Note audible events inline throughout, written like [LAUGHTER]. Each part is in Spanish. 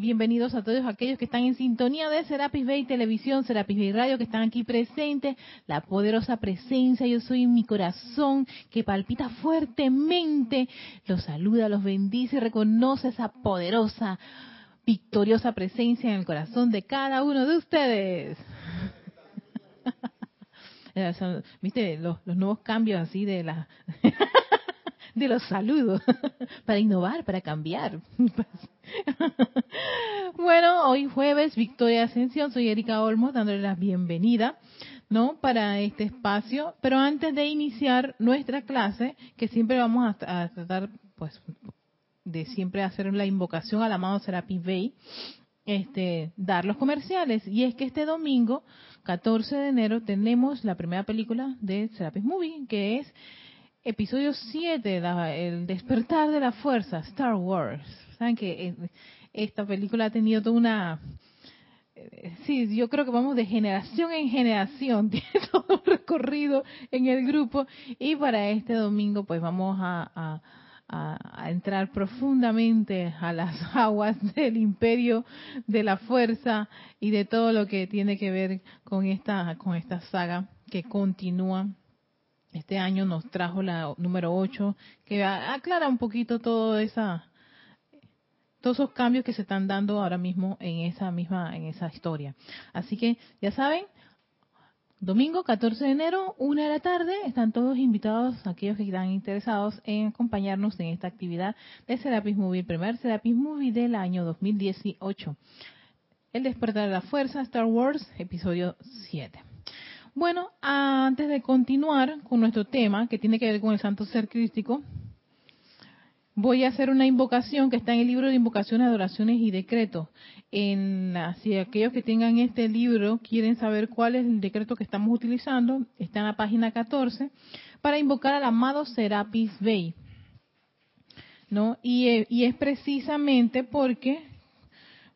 bienvenidos a todos aquellos que están en sintonía de Serapis Bay Televisión, Serapis Bay Radio, que están aquí presentes, la poderosa presencia, yo soy en mi corazón, que palpita fuertemente, los saluda, los bendice y reconoce esa poderosa, victoriosa presencia en el corazón de cada uno de ustedes. [LAUGHS] Viste, los, los nuevos cambios así de la... [LAUGHS] de los saludos, [LAUGHS] para innovar, para cambiar. [LAUGHS] bueno, hoy jueves, Victoria Ascensión, soy Erika Olmos, dándole la bienvenida, ¿no? Para este espacio. Pero antes de iniciar nuestra clase, que siempre vamos a, tratar, pues, de siempre hacer la invocación al amado Serapis Bey, este, dar los comerciales. Y es que este domingo, 14 de enero, tenemos la primera película de Serapis Movie, que es episodio 7, El despertar de la fuerza, Star Wars. Saben que eh, esta película ha tenido toda una... Eh, sí, yo creo que vamos de generación en generación, [LAUGHS] tiene todo un recorrido en el grupo y para este domingo pues vamos a, a entrar profundamente a las [LAUGHS] aguas del imperio de la fuerza y de todo lo que tiene que ver con esta, con esta saga que continúa este año nos trajo la número 8, que aclara un poquito todo esa, todos esos cambios que se están dando ahora mismo en esa misma, en esa historia. Así que ya saben, domingo 14 de enero, una de la tarde, están todos invitados, aquellos que están interesados en acompañarnos en esta actividad de Serapis Movie, el primer Serapis Movie del año 2018. El despertar de la fuerza, Star Wars, episodio 7. Bueno, antes de continuar con nuestro tema, que tiene que ver con el santo ser crístico, voy a hacer una invocación que está en el libro de invocaciones, adoraciones y decretos. En si aquellos que tengan este libro quieren saber cuál es el decreto que estamos utilizando, está en la página 14, para invocar al amado Serapis Bey. ¿No? Y, eh, y es precisamente porque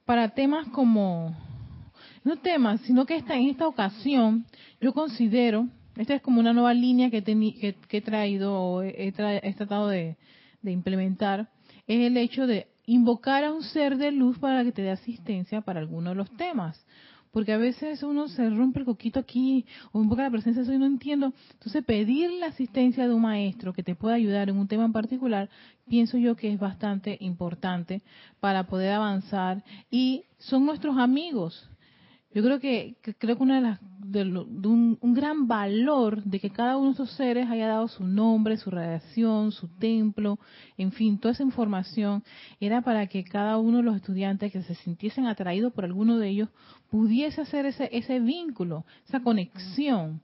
para temas como no temas, sino que esta, en esta ocasión yo considero, esta es como una nueva línea que, que, he traído o he, tratado de, implementar, es el hecho de invocar a un ser de luz para que te dé asistencia para alguno de los temas. Porque a veces uno se rompe el coquito aquí o invoca la presencia de eso y no entiendo. Entonces pedir la asistencia de un maestro que te pueda ayudar en un tema en particular, pienso yo que es bastante importante para poder avanzar. Y son nuestros amigos. Yo creo que, creo que una de las de, un, gran valor de que cada uno de esos seres haya dado su nombre, su radiación, su templo, en fin, toda esa información era para que cada uno de los estudiantes que se sintiesen atraídos por alguno de ellos pudiese hacer ese ese vínculo, esa conexión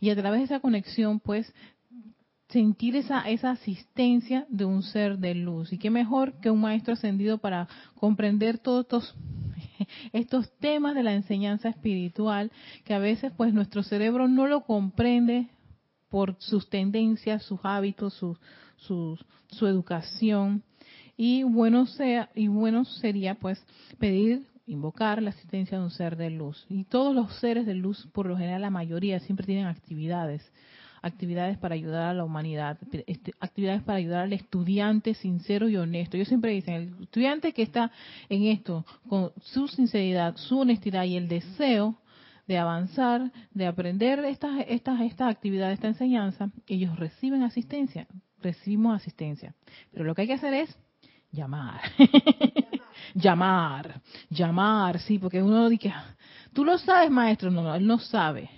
y a través de esa conexión, pues sentir esa, esa asistencia de un ser de luz. Y qué mejor que un maestro ascendido para comprender todos estos [LAUGHS] estos temas de la enseñanza espiritual que a veces pues nuestro cerebro no lo comprende por sus tendencias, sus hábitos, su, su, educación. Y bueno, sea, y bueno sería pues pedir, invocar la asistencia de un ser de luz. Y todos los seres de luz, por lo general la mayoría, siempre tienen actividades actividades para ayudar a la humanidad, este, actividades para ayudar al estudiante sincero y honesto. Yo siempre dicen, el estudiante que está en esto con su sinceridad, su honestidad y el deseo de avanzar, de aprender estas, estas, estas actividades, esta enseñanza, ellos reciben asistencia, recibimos asistencia. Pero lo que hay que hacer es llamar. [LAUGHS] llamar, llamar, sí, porque uno dice, ah, tú lo sabes, maestro, no, no, él no sabe.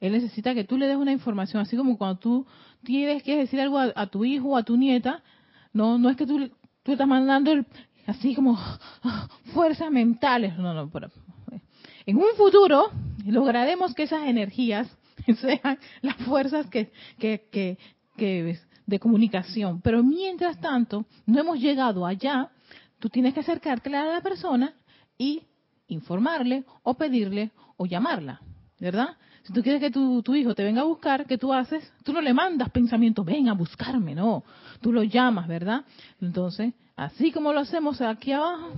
Él necesita que tú le des una información, así como cuando tú tienes que decir algo a, tu hijo o a tu nieta, no, no es que tú, tú estás mandando así como [LAUGHS] fuerzas mentales, no, no, pero en un futuro lograremos que esas energías [LAUGHS] sean las fuerzas que, que, que, que de comunicación, pero mientras tanto no hemos llegado allá, tú tienes que acercarte a la persona y informarle o pedirle o llamarla, ¿verdad? Tú quieres que tu, tu, hijo te venga a buscar, ¿qué tú haces? Tú no le mandas pensamiento, ven a buscarme, no. Tú lo llamas, ¿verdad? Entonces, así como lo hacemos aquí abajo.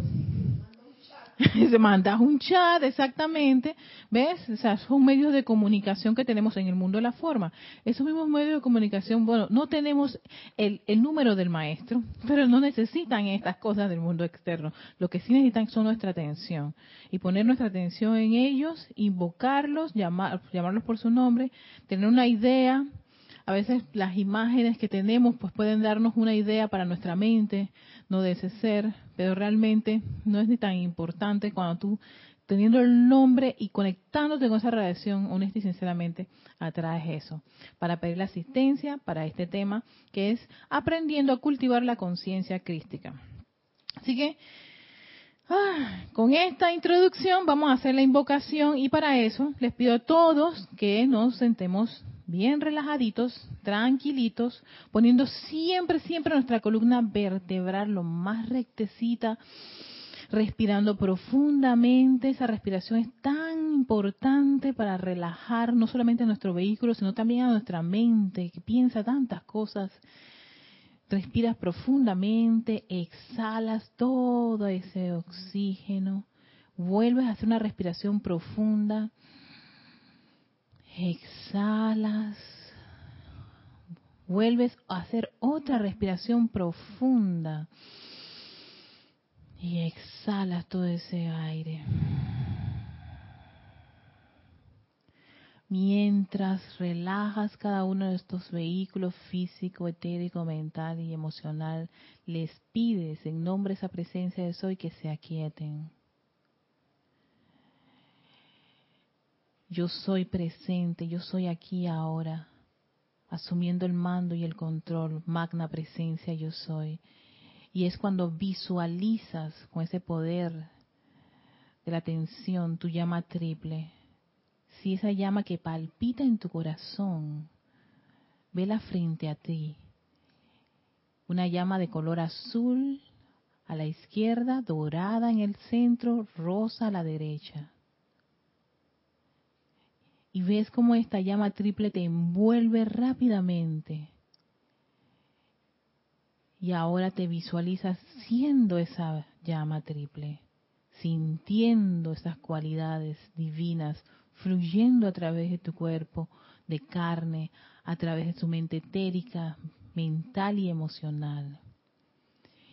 [LAUGHS] se mandas un chat, exactamente, ¿ves? O sea, son medios de comunicación que tenemos en el mundo de la forma. Esos mismos medios de comunicación, bueno, no tenemos el, el número del maestro, [LAUGHS] pero no necesitan estas cosas del mundo externo. Lo que sí necesitan son nuestra atención. Y poner nuestra atención en ellos, invocarlos, llamar, llamarlos por su nombre, tener una idea, a veces las imágenes que tenemos pues pueden darnos una idea para nuestra mente, no de ese ser, pero realmente no es ni tan importante cuando tú teniendo el nombre y conectándote con esa radiación, honesta y sinceramente, atraes eso. Para pedir la asistencia para este tema, que es aprendiendo a cultivar la conciencia crística. Así que, ah, con esta introducción vamos a hacer la invocación y para eso les pido a todos que nos sentemos bien relajaditos, tranquilitos, poniendo siempre, siempre nuestra columna vertebral lo más rectecita, respirando profundamente. Esa respiración es tan importante para relajar no solamente a nuestro vehículo, sino también a nuestra mente, que piensa tantas cosas. Respiras profundamente, exhalas todo ese oxígeno, vuelves a hacer una respiración profunda Exhalas. Vuelves a hacer otra respiración profunda. Y exhalas todo ese aire. Mientras relajas cada uno de estos vehículos físico, etérico, mental y emocional, les pides en nombre de esa presencia de soy que se aquieten. Yo soy presente, yo soy aquí ahora, asumiendo el mando y el control, magna presencia yo soy. Y es cuando visualizas con ese poder de la atención tu llama triple. Si esa llama que palpita en tu corazón, vela frente a ti. Una llama de color azul a la izquierda, dorada en el centro, rosa a la derecha y ves cómo esta llama triple te envuelve rápidamente. Y ahora te visualizas siendo esa llama triple, sintiendo esas cualidades divinas fluyendo a través de tu cuerpo de carne, a través de tu mente etérica, mental y emocional.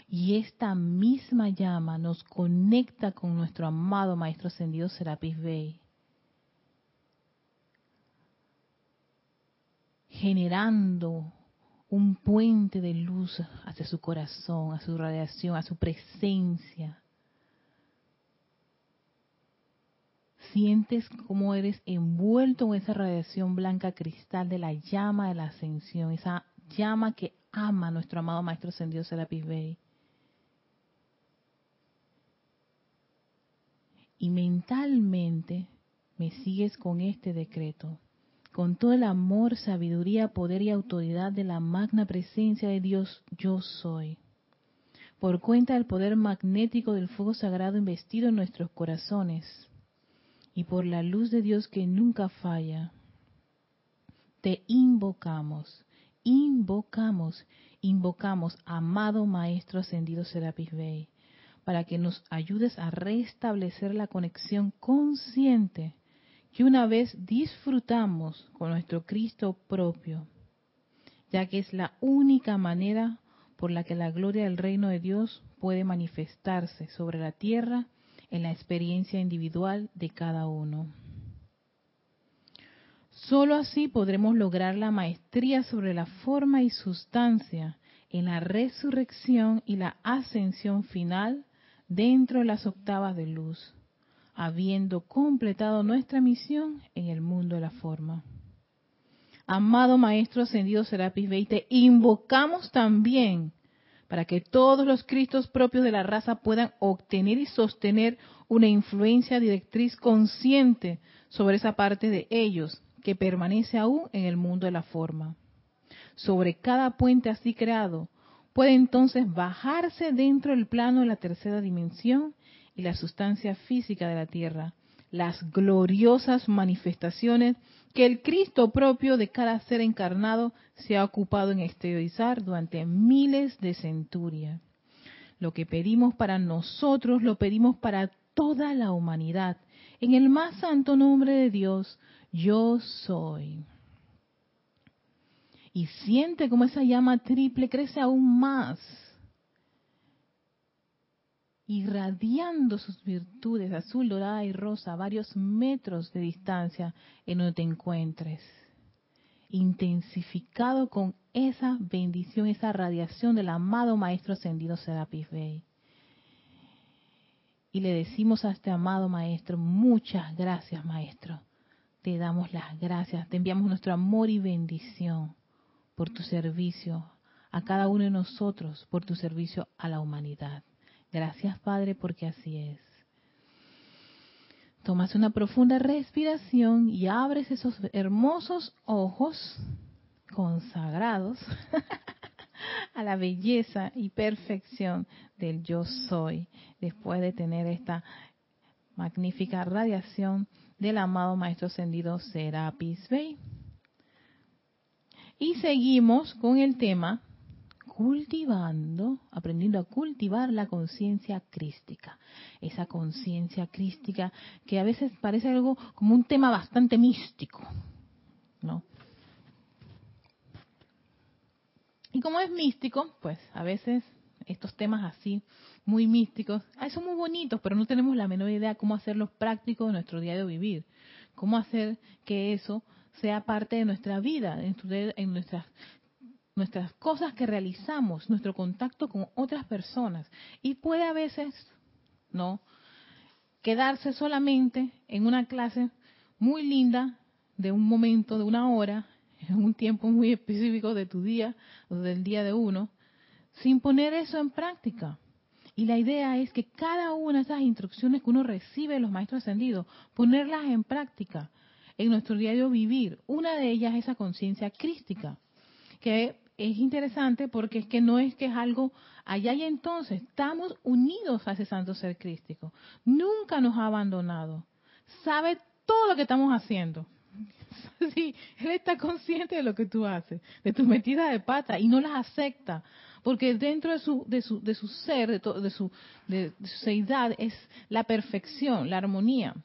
Y esta misma llama nos conecta con nuestro amado Maestro Ascendido Serapis Bey generando un puente de luz hacia su corazón, a su radiación, a su presencia. Sientes cómo eres envuelto en esa radiación blanca cristal de la llama de la ascensión, esa llama que ama a nuestro amado Maestro Ascendido Serapis Bey. Y mentalmente me sigues con este decreto con todo el amor, sabiduría, poder y autoridad de la magna presencia de Dios, yo soy. Por cuenta del poder magnético del fuego sagrado investido en nuestros corazones y por la luz de Dios que nunca falla, te invocamos, invocamos, invocamos, amado Maestro Ascendido Serapis Bey, para que nos ayudes a restablecer la conexión consciente que una vez disfrutamos con nuestro Cristo propio, ya que es la única manera por la que la gloria del reino de Dios puede manifestarse sobre la tierra en la experiencia individual de cada uno. Solo así podremos lograr la maestría sobre la forma y sustancia en la resurrección y la ascensión final dentro de las octavas de luz, habiendo completado nuestra misión en el mundo de la forma. Amado Maestro Ascendido Serapis Bey, te invocamos también para que todos los Cristos propios de la raza puedan obtener y sostener una influencia directriz consciente sobre esa parte de ellos que permanece aún en el mundo de la forma. Sobre cada puente así creado, puede entonces bajarse dentro del plano de la tercera dimensión y la sustancia física de la tierra, las gloriosas manifestaciones que el Cristo propio de cada ser encarnado se ha ocupado en exteriorizar durante miles de centurias. Lo que pedimos para nosotros lo pedimos para toda la humanidad. En el más santo nombre de Dios, yo soy. Y siente como esa llama triple crece aún más, irradiando sus virtudes azul, dorada y rosa a varios metros de distancia en donde te encuentres intensificado con esa bendición, esa radiación del amado Maestro Ascendido Serapis Bey. Y le decimos a este amado Maestro, muchas gracias Maestro. Te damos las gracias, te enviamos nuestro amor y bendición por tu servicio a cada uno de nosotros, por tu servicio a la humanidad. Gracias Padre porque así es. Tomas una profunda respiración y abres esos hermosos ojos consagrados [LAUGHS] a la belleza y perfección del yo soy, después de tener esta magnífica radiación del amado Maestro Ascendido Serapis Bey. Y seguimos con el tema cultivando, aprendiendo a cultivar la conciencia crística. Esa conciencia crística que a veces parece algo como un tema bastante místico, ¿no? Y como es místico, pues a veces estos temas así, muy místicos, son muy bonitos, pero no tenemos la menor idea cómo hacerlos prácticos en nuestro día de vivir. Cómo hacer que eso sea parte de nuestra vida, en nuestras nuestras cosas que realizamos, nuestro contacto con otras personas. Y puede a veces, ¿no? Quedarse solamente en una clase muy linda, de un momento, de una hora, en un tiempo muy específico de tu día o del día de uno, sin poner eso en práctica. Y la idea es que cada una de esas instrucciones que uno recibe de los maestros ascendidos, ponerlas en práctica en nuestro diario vivir. Una de ellas es esa conciencia crística, que es interesante porque es que no es que es algo allá y entonces, estamos unidos a ese santo ser crístico. Nunca nos ha abandonado. Sabe todo lo que estamos haciendo. [LAUGHS] Sí, él está consciente de lo que tú haces, de tus metidas de pata y no las acepta, porque dentro de su de su de su ser, de, de su de su seidad es la perfección, la armonía.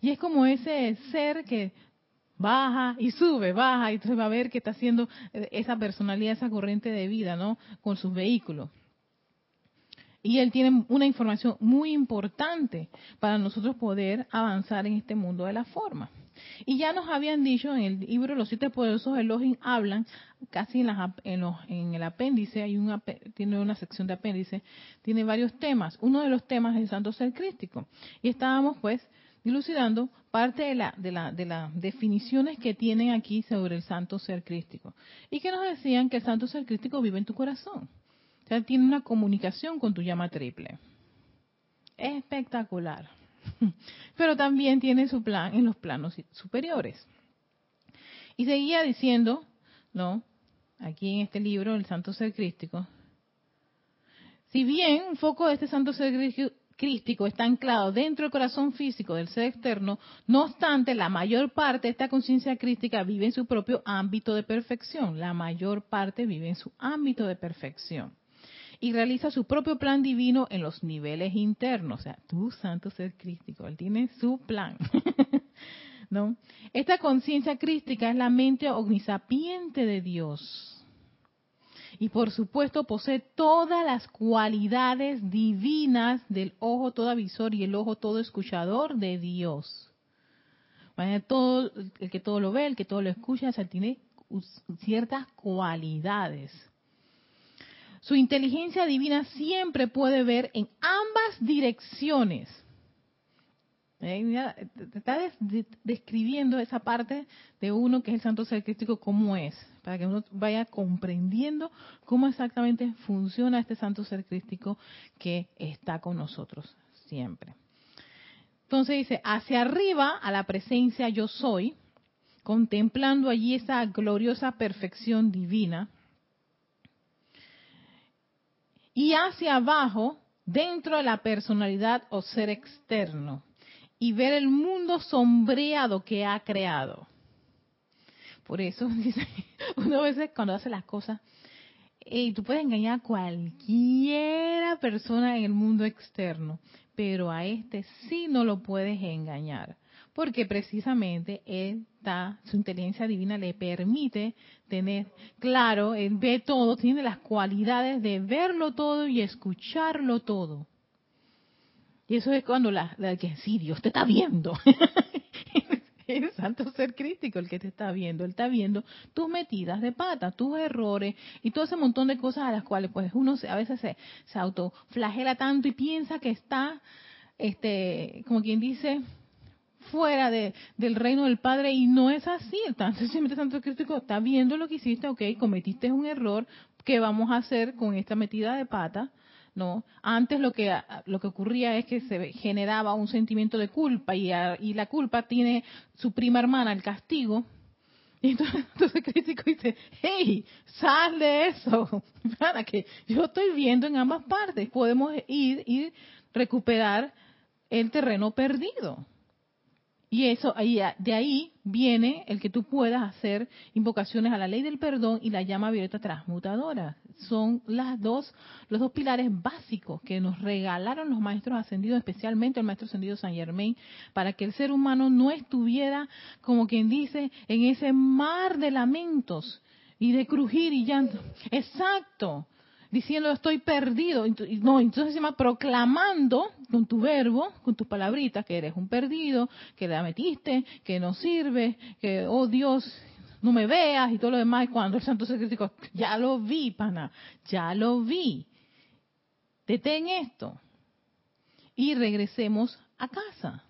Y es como ese ser que baja y sube, baja, y entonces va a ver que está haciendo eh, esa personalidad, esa corriente de vida, ¿no? Con sus vehículos. Y él tiene una información muy importante para nosotros poder avanzar en este mundo de la forma. Y ya nos habían dicho en el libro Los siete poderosos Elohim hablan, casi en, en, el apéndice, hay una, tiene una sección de apéndice, tiene varios temas. Uno de los temas es el santo ser crístico. Y estábamos pues dilucidando parte de de la, de las definiciones que tienen aquí sobre el santo ser crístico. Y que nos decían que el santo ser crístico vive en tu corazón. O sea, tiene una comunicación con tu llama triple. Espectacular. [LAUGHS] Pero también tiene su plan en los planos superiores. Y seguía diciendo, ¿no? Aquí en este libro, El Santo Ser Crístico. Si bien un foco de este Santo Ser crístico está anclado dentro del corazón físico del ser externo, no obstante, la mayor parte de esta conciencia crística vive en su propio ámbito de perfección. La mayor parte vive en su ámbito de perfección. Y realiza su propio plan divino en los niveles internos. O sea, tu santo ser crístico, él tiene su plan. [LAUGHS] ¿No? Esta conciencia crística es la mente omnisapiente de Dios y por supuesto posee todas las cualidades divinas del ojo todo visor y el ojo todo escuchador de Dios. Todo, el que todo lo ve, el que todo lo escucha, tiene ciertas cualidades. Su inteligencia divina siempre puede ver en ambas direcciones eh, está describiendo esa parte de uno que es el santo ser crístico, cómo es, para que uno vaya comprendiendo cómo exactamente funciona este santo ser crístico que está con nosotros siempre. Entonces dice, hacia arriba a la presencia yo soy, contemplando allí esa gloriosa perfección divina, y hacia abajo, dentro de la personalidad o ser externo y ver el mundo sombreado que ha creado. Por eso, [LAUGHS] dice, uno a veces cuando hace las cosas, y tú puedes engañar a cualquiera persona en el mundo externo, pero a este sí no lo puedes engañar, porque precisamente él está, su inteligencia divina le permite tener claro, él ve todo, tiene las cualidades de verlo todo y escucharlo todo. Y eso es cuando la, la que sí, Dios te está viendo. [LAUGHS] el [LAUGHS] santo ser crítico el que te está viendo. Él está viendo tus metidas de pata, tus errores y todo ese montón de cosas a las cuales pues uno a veces se, se autoflagela tanto y piensa que está, este, como quien dice, fuera de, del reino del Padre y no es así. Entonces, simplemente Santo Crítico está viendo lo que hiciste, ok, cometiste un error, ¿qué vamos a hacer con esta metida de pata? ¿No? Antes lo que lo que ocurría es que se generaba un sentimiento de culpa y, y la culpa tiene su prima hermana, el castigo. Y entonces, [LAUGHS] entonces el crítico dice, hey, sal de eso, [LAUGHS] para que yo estoy viendo en ambas partes, podemos ir y recuperar el terreno perdido. Y eso, de ahí viene el que tú puedas hacer invocaciones a la ley del perdón y la llama violeta transmutadora. Son las dos, los dos pilares básicos que nos regalaron los maestros ascendidos, especialmente el maestro ascendido San Germain, para que el ser humano no estuviera, como quien dice, en ese mar de lamentos y de crujir y llanto. Exacto diciendo estoy perdido. No, entonces se llama proclamando con tu verbo, con tus palabritas, que eres un perdido, que la metiste, que no sirve, que, oh Dios, no me veas y todo lo demás. Cuando el santo se ya lo vi, pana, ya lo vi. Detén esto. Y regresemos a casa.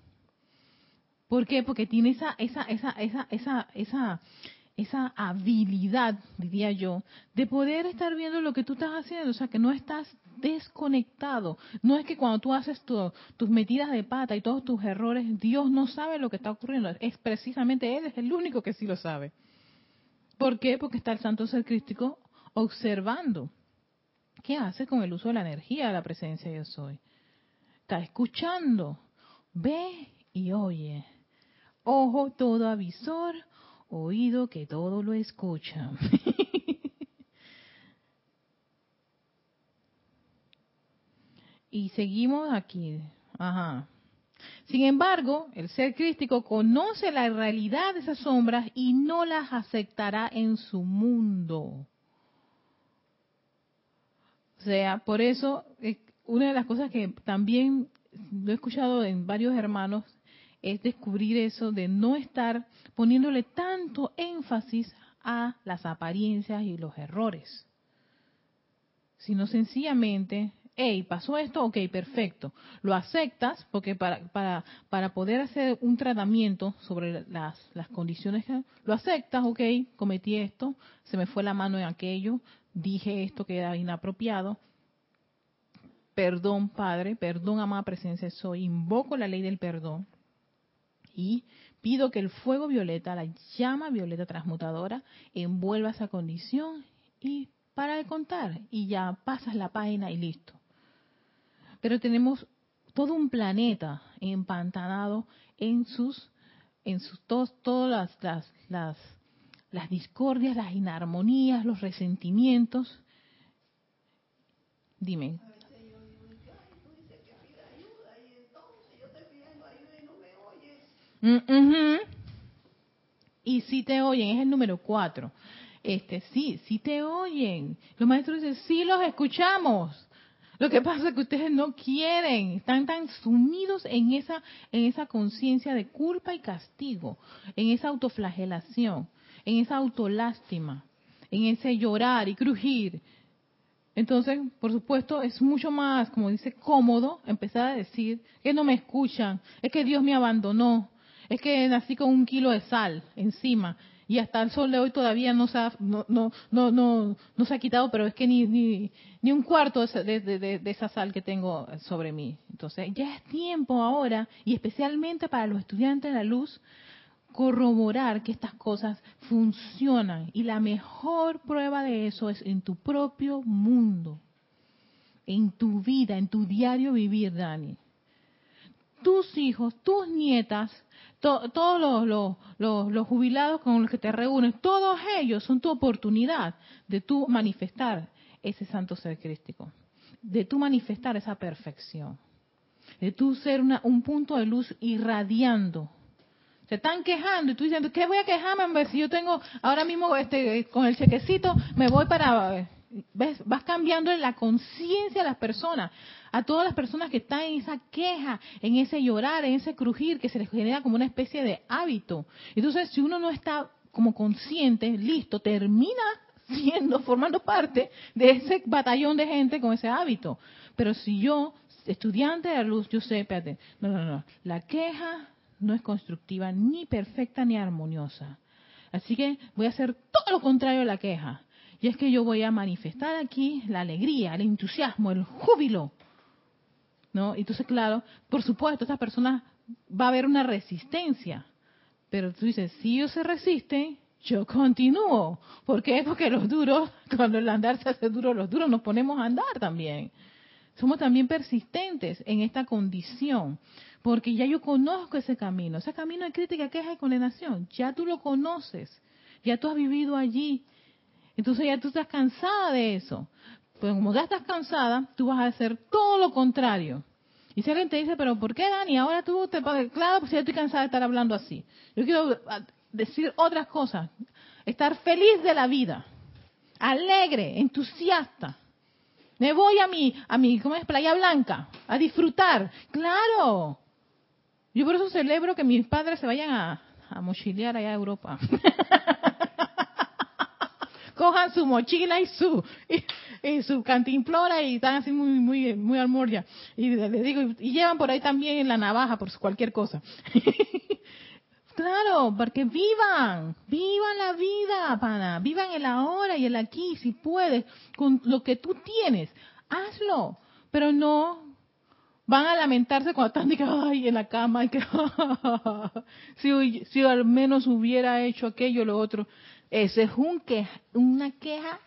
¿Por qué? Porque tiene esa, esa, esa, esa, esa, esa, esa habilidad, diría yo, de poder estar viendo lo que tú estás haciendo, o sea, que no estás desconectado. No es que cuando tú haces tus metidas de pata y todos tus errores, Dios no sabe lo que está ocurriendo, es precisamente Él, es el único que sí lo sabe. ¿Por qué? Porque está el Santo Ser Crístico observando. ¿Qué hace con el uso de la energía de la presencia yo soy? Está escuchando, ve y oye. Ojo todo avisor, oído que todo lo escucha. [LAUGHS] y seguimos aquí. Ajá. Sin embargo, el ser crístico conoce la realidad de esas sombras y no las aceptará en su mundo. O sea, por eso, eh, una de las cosas que también lo he escuchado en varios hermanos es descubrir eso de no estar poniéndole tanto énfasis a las apariencias y los errores, sino sencillamente, hey, pasó esto, ok, perfecto, lo aceptas porque para, para, para poder hacer un tratamiento sobre las, las condiciones, lo aceptas, ok, cometí esto, se me fue la mano en aquello, dije esto que era inapropiado, perdón Padre, perdón amada presencia, soy, invoco la ley del perdón y pido que el fuego violeta, la llama violeta transmutadora, envuelva esa condición y para de contar y ya pasas la página y listo. Pero tenemos todo un planeta empantanado en sus en sus todas las, las, las discordias, las inarmonías, los resentimientos. Dime, Mm, y si te oyen, es el número cuatro. Este, sí, sí te oyen. Los maestros dicen, sí los escuchamos. Lo que pasa es que ustedes no quieren, están tan sumidos en esa, en esa conciencia de culpa y castigo, en esa autoflagelación, en esa autolástima, en ese llorar y crujir. Entonces, por supuesto, es mucho más, como dice, cómodo empezar a decir que no me escuchan, es que Dios me abandonó, es que nací con un kilo de sal encima y hasta el sol de hoy todavía no se ha, no, no, no, no, se ha quitado, pero es que ni, ni, ni un cuarto de, de, de, esa sal que tengo sobre mí. Entonces ya es tiempo ahora, y especialmente para los estudiantes de la luz, corroborar que estas cosas funcionan. Y la mejor prueba de eso es en tu propio mundo, en tu vida, en tu diario vivir, Dani. Tus hijos, tus nietas, todos los, los, jubilados con los que te reúnes, todos ellos son tu oportunidad de tú manifestar ese santo ser crístico, de tú manifestar esa perfección, de tú ser una, un punto de luz irradiando. Se están quejando y tú diciendo, ¿qué voy a quejarme? Si yo tengo ahora mismo este con el chequecito, me voy para ¿ves? vas cambiando la conciencia de las personas, a todas las personas que están en esa queja, en ese llorar, en ese crujir que se les genera como una especie de hábito. Entonces, si uno no está como consciente, listo, termina [LAUGHS] siendo, formando parte de ese batallón de gente con ese hábito. Pero si yo, estudiante de la luz, yo sé, espérate, no, no, no, la queja no es constructiva, ni perfecta, ni armoniosa. Así que voy a hacer todo lo contrario de la queja. Y es que yo voy a manifestar aquí la alegría, el entusiasmo, el júbilo. ¿No? Entonces, claro, por supuesto, esta persona va a haber una resistencia. Pero tú dices, si ellos se resisten, yo continúo. ¿Por qué? Porque los duros, [LAUGHS] cuando el andar se hace duro, los duros nos ponemos a andar también. Somos también persistentes en esta condición, porque ya yo conozco ese camino, ese camino de crítica, queja y condenación, ya tú lo conoces, ya tú has vivido allí, entonces ya tú estás cansada de eso. Pues como ya estás cansada, tú vas a hacer todo lo contrario. Y si alguien te dice, pero ¿por qué Dani? Ahora tú te claro, pues ya estoy cansada de estar hablando así. Yo quiero ah, decir otras cosas. Estar feliz de la vida. Alegre, entusiasta. Me voy a mi, a mi, ¿cómo es? Playa Blanca, a disfrutar. Claro. Yo por eso celebro que mis padres se vayan a, a mochilear allá a Europa. [LAUGHS] cojan su mochila y su y, su cantimplora y están así muy muy muy y le digo y llevan por ahí también la navaja por cualquier cosa. [LAUGHS] Claro, porque vivan, vivan la vida, pana, vivan el ahora y el aquí, si puedes, con lo que tú tienes, hazlo, pero no van a lamentarse cuando están ay, en la cama, y que, [LAUGHS] si, si al menos hubiera hecho aquello o lo otro. Eso es un que, una queja,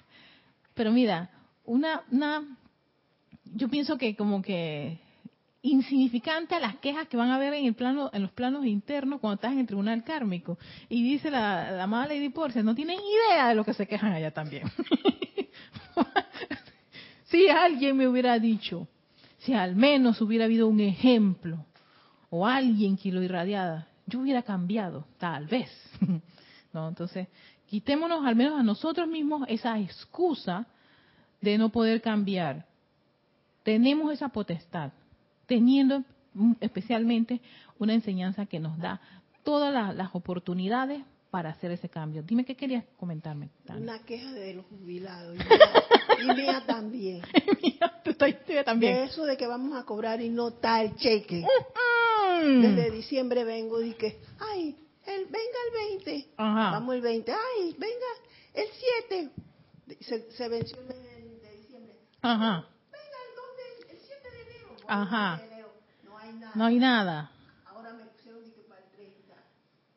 pero mira, una, una, yo pienso que como que insignificante a las quejas que van a haber en el plano, en los planos internos cuando estás en el tribunal kármico. Y dice la, la amada Lady Porcia, no tienen idea de lo que se quejan allá también. [LAUGHS] si alguien me hubiera dicho, si al menos hubiera habido un ejemplo o alguien que lo irradiara, yo hubiera cambiado, tal vez. [LAUGHS] no, entonces Quitémonos al menos a nosotros mismos esa excusa de no poder cambiar. Tenemos esa potestad, teniendo especialmente una enseñanza que nos da todas las, oportunidades para hacer ese cambio. Dime qué querías comentarme. Una queja de los jubilados y [LAUGHS] mía, también. [LAUGHS] mía, también. De eso de que vamos a cobrar y no tal cheque. Desde diciembre vengo y que, ay, el, venga el 20. Vamos el 20. Ay, venga el 7. Se, se venció el de, diciembre. Ajá. Venga el, 2 el 7 de enero. Ajá. No hay nada. No hay nada. Ahora me pusieron que para el 30.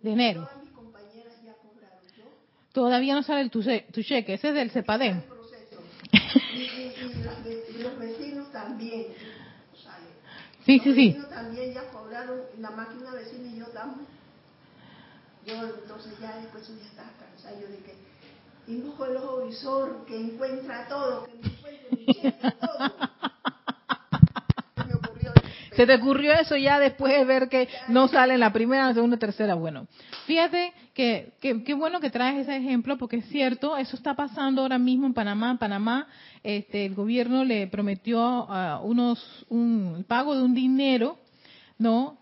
De enero. Todas mis compañeras ya cobraron. ¿Yo? Todavía no sale tu, tu cheque. Ese es del CEPADEM. [LAUGHS] y, y, y, y, los vecinos también. Sale. Sí, los sí, sí. Vecinos también ya cobraron. La máquina vecina y yo damos yo entonces ya después ya estaba cansada, yo dije, dibujo el ojo visor que encuentra todo, que me encuentre cheque, todo. Se te ocurrió eso ya después de ver que no sale en la primera, la segunda, tercera. Bueno, fíjate que qué bueno que traes ese ejemplo porque es cierto, eso está pasando ahora mismo en Panamá. En Panamá, este, el gobierno le prometió a unos un pago de un dinero, ¿no?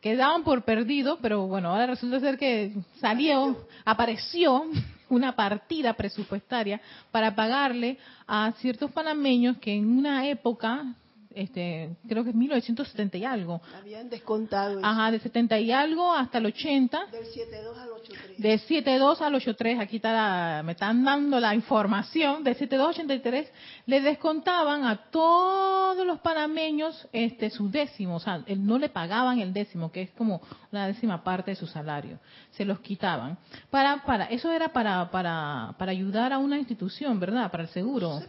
Quedaban por perdido, pero bueno, ahora resulta ser que salió, apareció una partida presupuestaria para pagarle a ciertos panameños que en una época este, creo que es 1970 y algo. Habían descontado. Ajá, de 70 y algo hasta el 80. Del 72 al 83. De 72 al 83, aquí está me están dando la información, de 72 al 83 le descontaban a todos los panameños este su décimo, o sea, no le pagaban el décimo, que es como una décima parte de su salario, se los quitaban. Para para eso era para para para ayudar a una institución, ¿verdad? Para el seguro.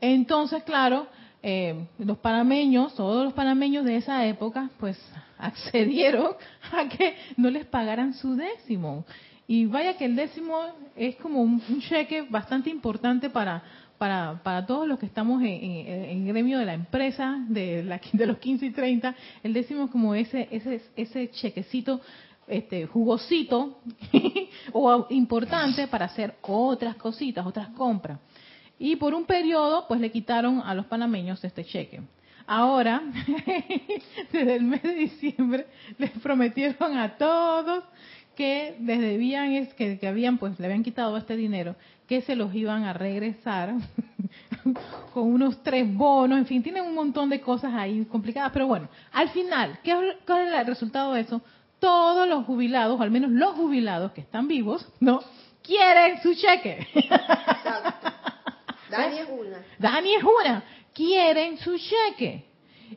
Entonces, claro, eh, los panameños, todos los panameños de esa época, pues [LAUGHS] accedieron a que no les pagaran su décimo. Y vaya que el décimo es como un, cheque bastante importante para, para, para todos los que estamos en, gremio de la empresa, de, la, de los 15 y 30. El décimo es como ese, ese, ese chequecito este, jugosito [LAUGHS] o importante para hacer otras cositas, otras compras. Y por un periodo, pues le quitaron a los panameños este cheque. Ahora, [LAUGHS] desde el mes de diciembre, [LAUGHS] les prometieron a todos que les debían, que, que habían, pues le habían quitado este dinero, que se los iban a regresar [LAUGHS] con unos tres bonos, en fin, tienen un montón de cosas ahí complicadas, pero bueno, al final, ¿qué, ¿cuál es el resultado de eso? Todos los jubilados, o al menos los jubilados que están vivos, ¿no? Quieren su cheque. Dani es una. Dani es una. Quieren su cheque.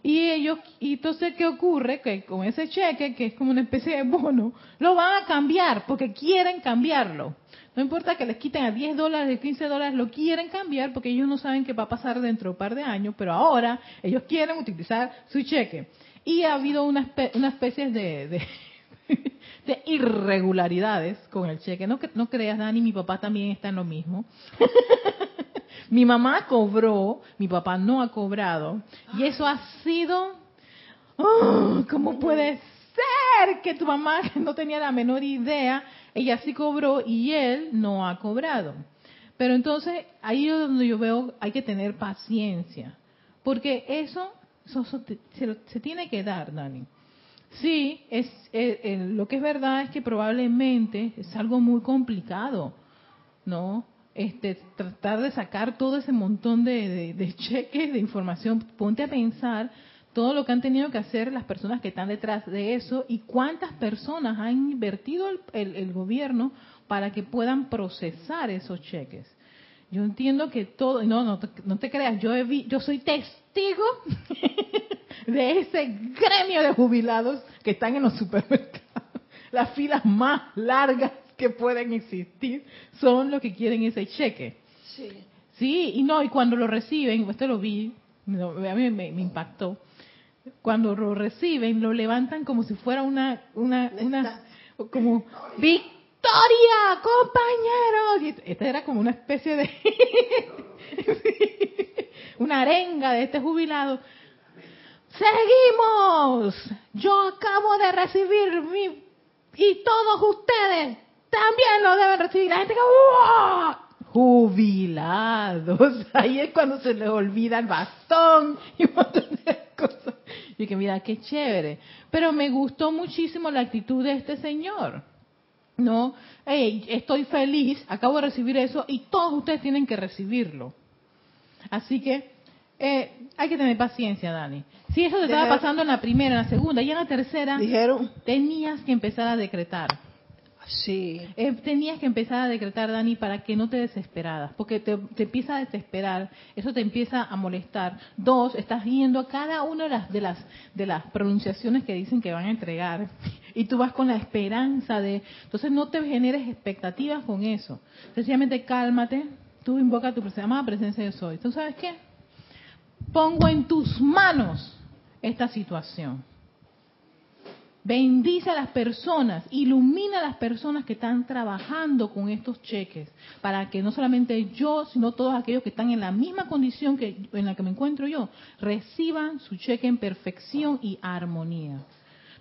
Y ellos, y entonces, ¿qué ocurre? Que con ese cheque, que es como una especie de bono, lo van a cambiar porque quieren cambiarlo. No importa que les quiten a 10 dólares, 15 dólares, lo quieren cambiar porque ellos no saben qué va a pasar dentro de un par de años, pero ahora ellos quieren utilizar su cheque. Y ha habido una, una especie de, de, [LAUGHS] de, irregularidades con el cheque. No, no creas, Dani, mi papá también está en lo mismo. [LAUGHS] Mi mamá cobró, mi papá no ha cobrado. Y eso ha sido, oh, ¿cómo puede ser que tu mamá no tenía la menor idea? Ella sí cobró y él no ha cobrado. Pero entonces ahí es donde yo veo hay que tener paciencia, porque eso, se, tiene que dar, Dani. Sí, es, eh, eh, lo que es verdad es que probablemente es algo muy complicado, ¿no? Este, tratar de sacar todo ese montón de, cheques, de información, ponte a pensar todo lo que han tenido que hacer las personas que están detrás de eso y cuántas personas han invertido el, gobierno para que puedan procesar esos cheques. Yo entiendo que todo, no, no, no te creas, yo, yo soy testigo [LAUGHS] de ese gremio de jubilados que están en los supermercados, [LAUGHS] las filas más largas que pueden existir son los que quieren ese cheque. Sí. Sí, y no, y cuando lo reciben, esto lo vi, a mí me, impactó. Cuando lo reciben, lo levantan como si fuera una, una, una, como, ¡Victoria, compañeros! esta era como una especie de, [LAUGHS] una arenga de este jubilado. ¡Seguimos! Yo acabo de recibir mi, y todos ustedes también lo deben recibir. La gente que, jubilados. [LAUGHS] Ahí es cuando se les olvida el bastón y un montón de cosas. Y que mira, qué chévere. Pero me gustó muchísimo la actitud de este señor. No, hey, estoy feliz, acabo de recibir eso y todos ustedes tienen que recibirlo. Así que eh, hay que tener paciencia, Dani. Si eso te estaba pasando en la primera, en la segunda y en la tercera, dijeron, tenías que empezar a decretar. Sí. Eh, tenías que empezar a decretar, Dani, para que no te desesperaras, porque te, empieza a desesperar, eso te empieza a molestar. Dos, estás viendo cada una de las, de las, de las pronunciaciones que dicen que van a entregar y tú vas con la esperanza de... Entonces no te generes expectativas con eso. Sencillamente cálmate, tú invoca tu amada presencia de soy. ¿Tú sabes qué? Pongo en tus manos esta situación Bendice a las personas, ilumina a las personas que están trabajando con estos cheques, para que no solamente yo, sino todos aquellos que están en la misma condición que en la que me encuentro yo, reciban su cheque en perfección y armonía.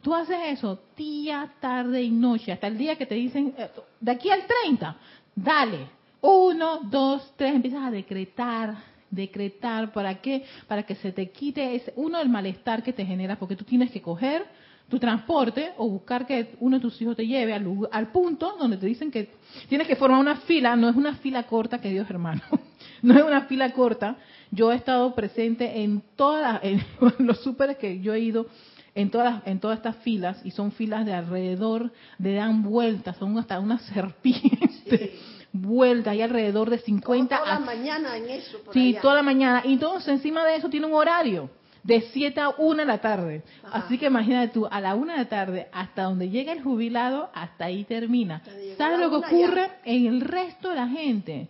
Tú haces eso día, tarde y noche, hasta el día que te dicen, eh, de aquí al 30, dale, uno, dos, tres, empiezas a decretar, decretar, ¿para qué? Para que se te quite ese, uno, el malestar que te genera, porque tú tienes que coger tu transporte o buscar que uno de tus hijos te lleve al, al punto donde te dicen que tienes que formar una fila, no es una fila corta, que Dios hermano, [LAUGHS] no es una fila corta. Yo he estado presente en todas en [LAUGHS] los súperes que yo he ido, en todas en todas estas filas y son filas de alrededor, de dan vueltas, son hasta una [LAUGHS] serpiente. vueltas y alrededor de 50 toda la mañana en eso sí toda la mañana. Y entonces encima de eso tiene un horario de 7 a 1 de la tarde. Así que imagínate tú, a la 1 de la tarde, hasta donde llega el jubilado, hasta ahí termina. ¿Sabes lo que ocurre? En el resto de la gente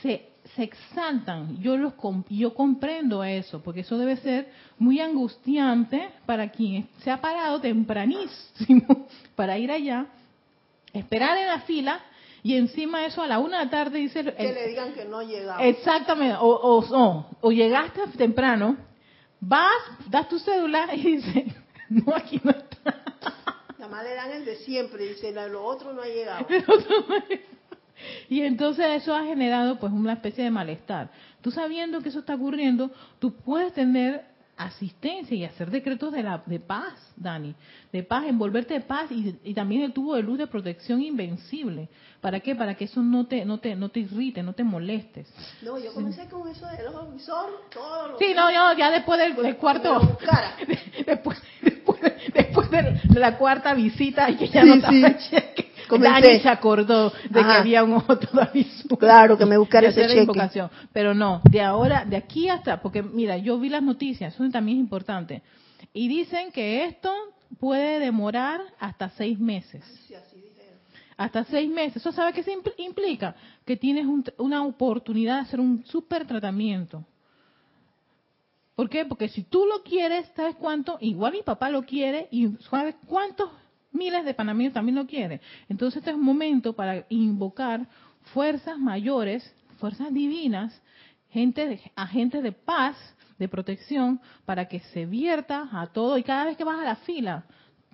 se, se exaltan. Yo, los, yo comprendo eso, porque eso debe ser muy angustiante para quien se ha parado tempranísimo [LAUGHS] para ir allá esperar en la fila y encima de eso a la una de la tarde dice... que le digan que no llegaba. Exactamente, o, o, o, llegaste temprano, vas, das tu cédula y dice, [LAUGHS] no, aquí no está. Nada más le dan el de siempre, dice, [LAUGHS] lo otro no ha llegado. Y entonces eso ha generado pues una especie de malestar. Tú sabiendo que eso está ocurriendo, tú puedes tener asistencia y hacer decretos de, la, de paz, Dani, de paz, envolverte de paz y, también el tubo de luz de protección invencible. ¿Para qué? Para que eso no te no te no te irrite, no te molestes. No, yo comencé con eso del ojo visor, todo lo Sí, no, yo ya después del, cuarto [LAUGHS] después después después de la cuarta visita y que ya no estaba [LAUGHS] cheque Dani se acordó de que había un ojo todavía Claro, que me buscara ese cheque. Invocación. Pero no, de ahora, de aquí hasta, porque mira, yo vi las noticias, eso también es importante. Y dicen que esto puede demorar hasta seis meses. Hasta seis meses. ¿Eso sabe qué se implica? Que tienes una oportunidad de hacer un super tratamiento. ¿Por qué? Porque si tú lo quieres, ¿sabes cuánto? Igual mi papá lo quiere y ¿sabes cuántos miles de panameños también lo quieren. Entonces este es un momento para invocar fuerzas mayores, fuerzas divinas, gente, agentes de paz, de protección, para que se vierta a todo. Y cada vez que vas a la fila,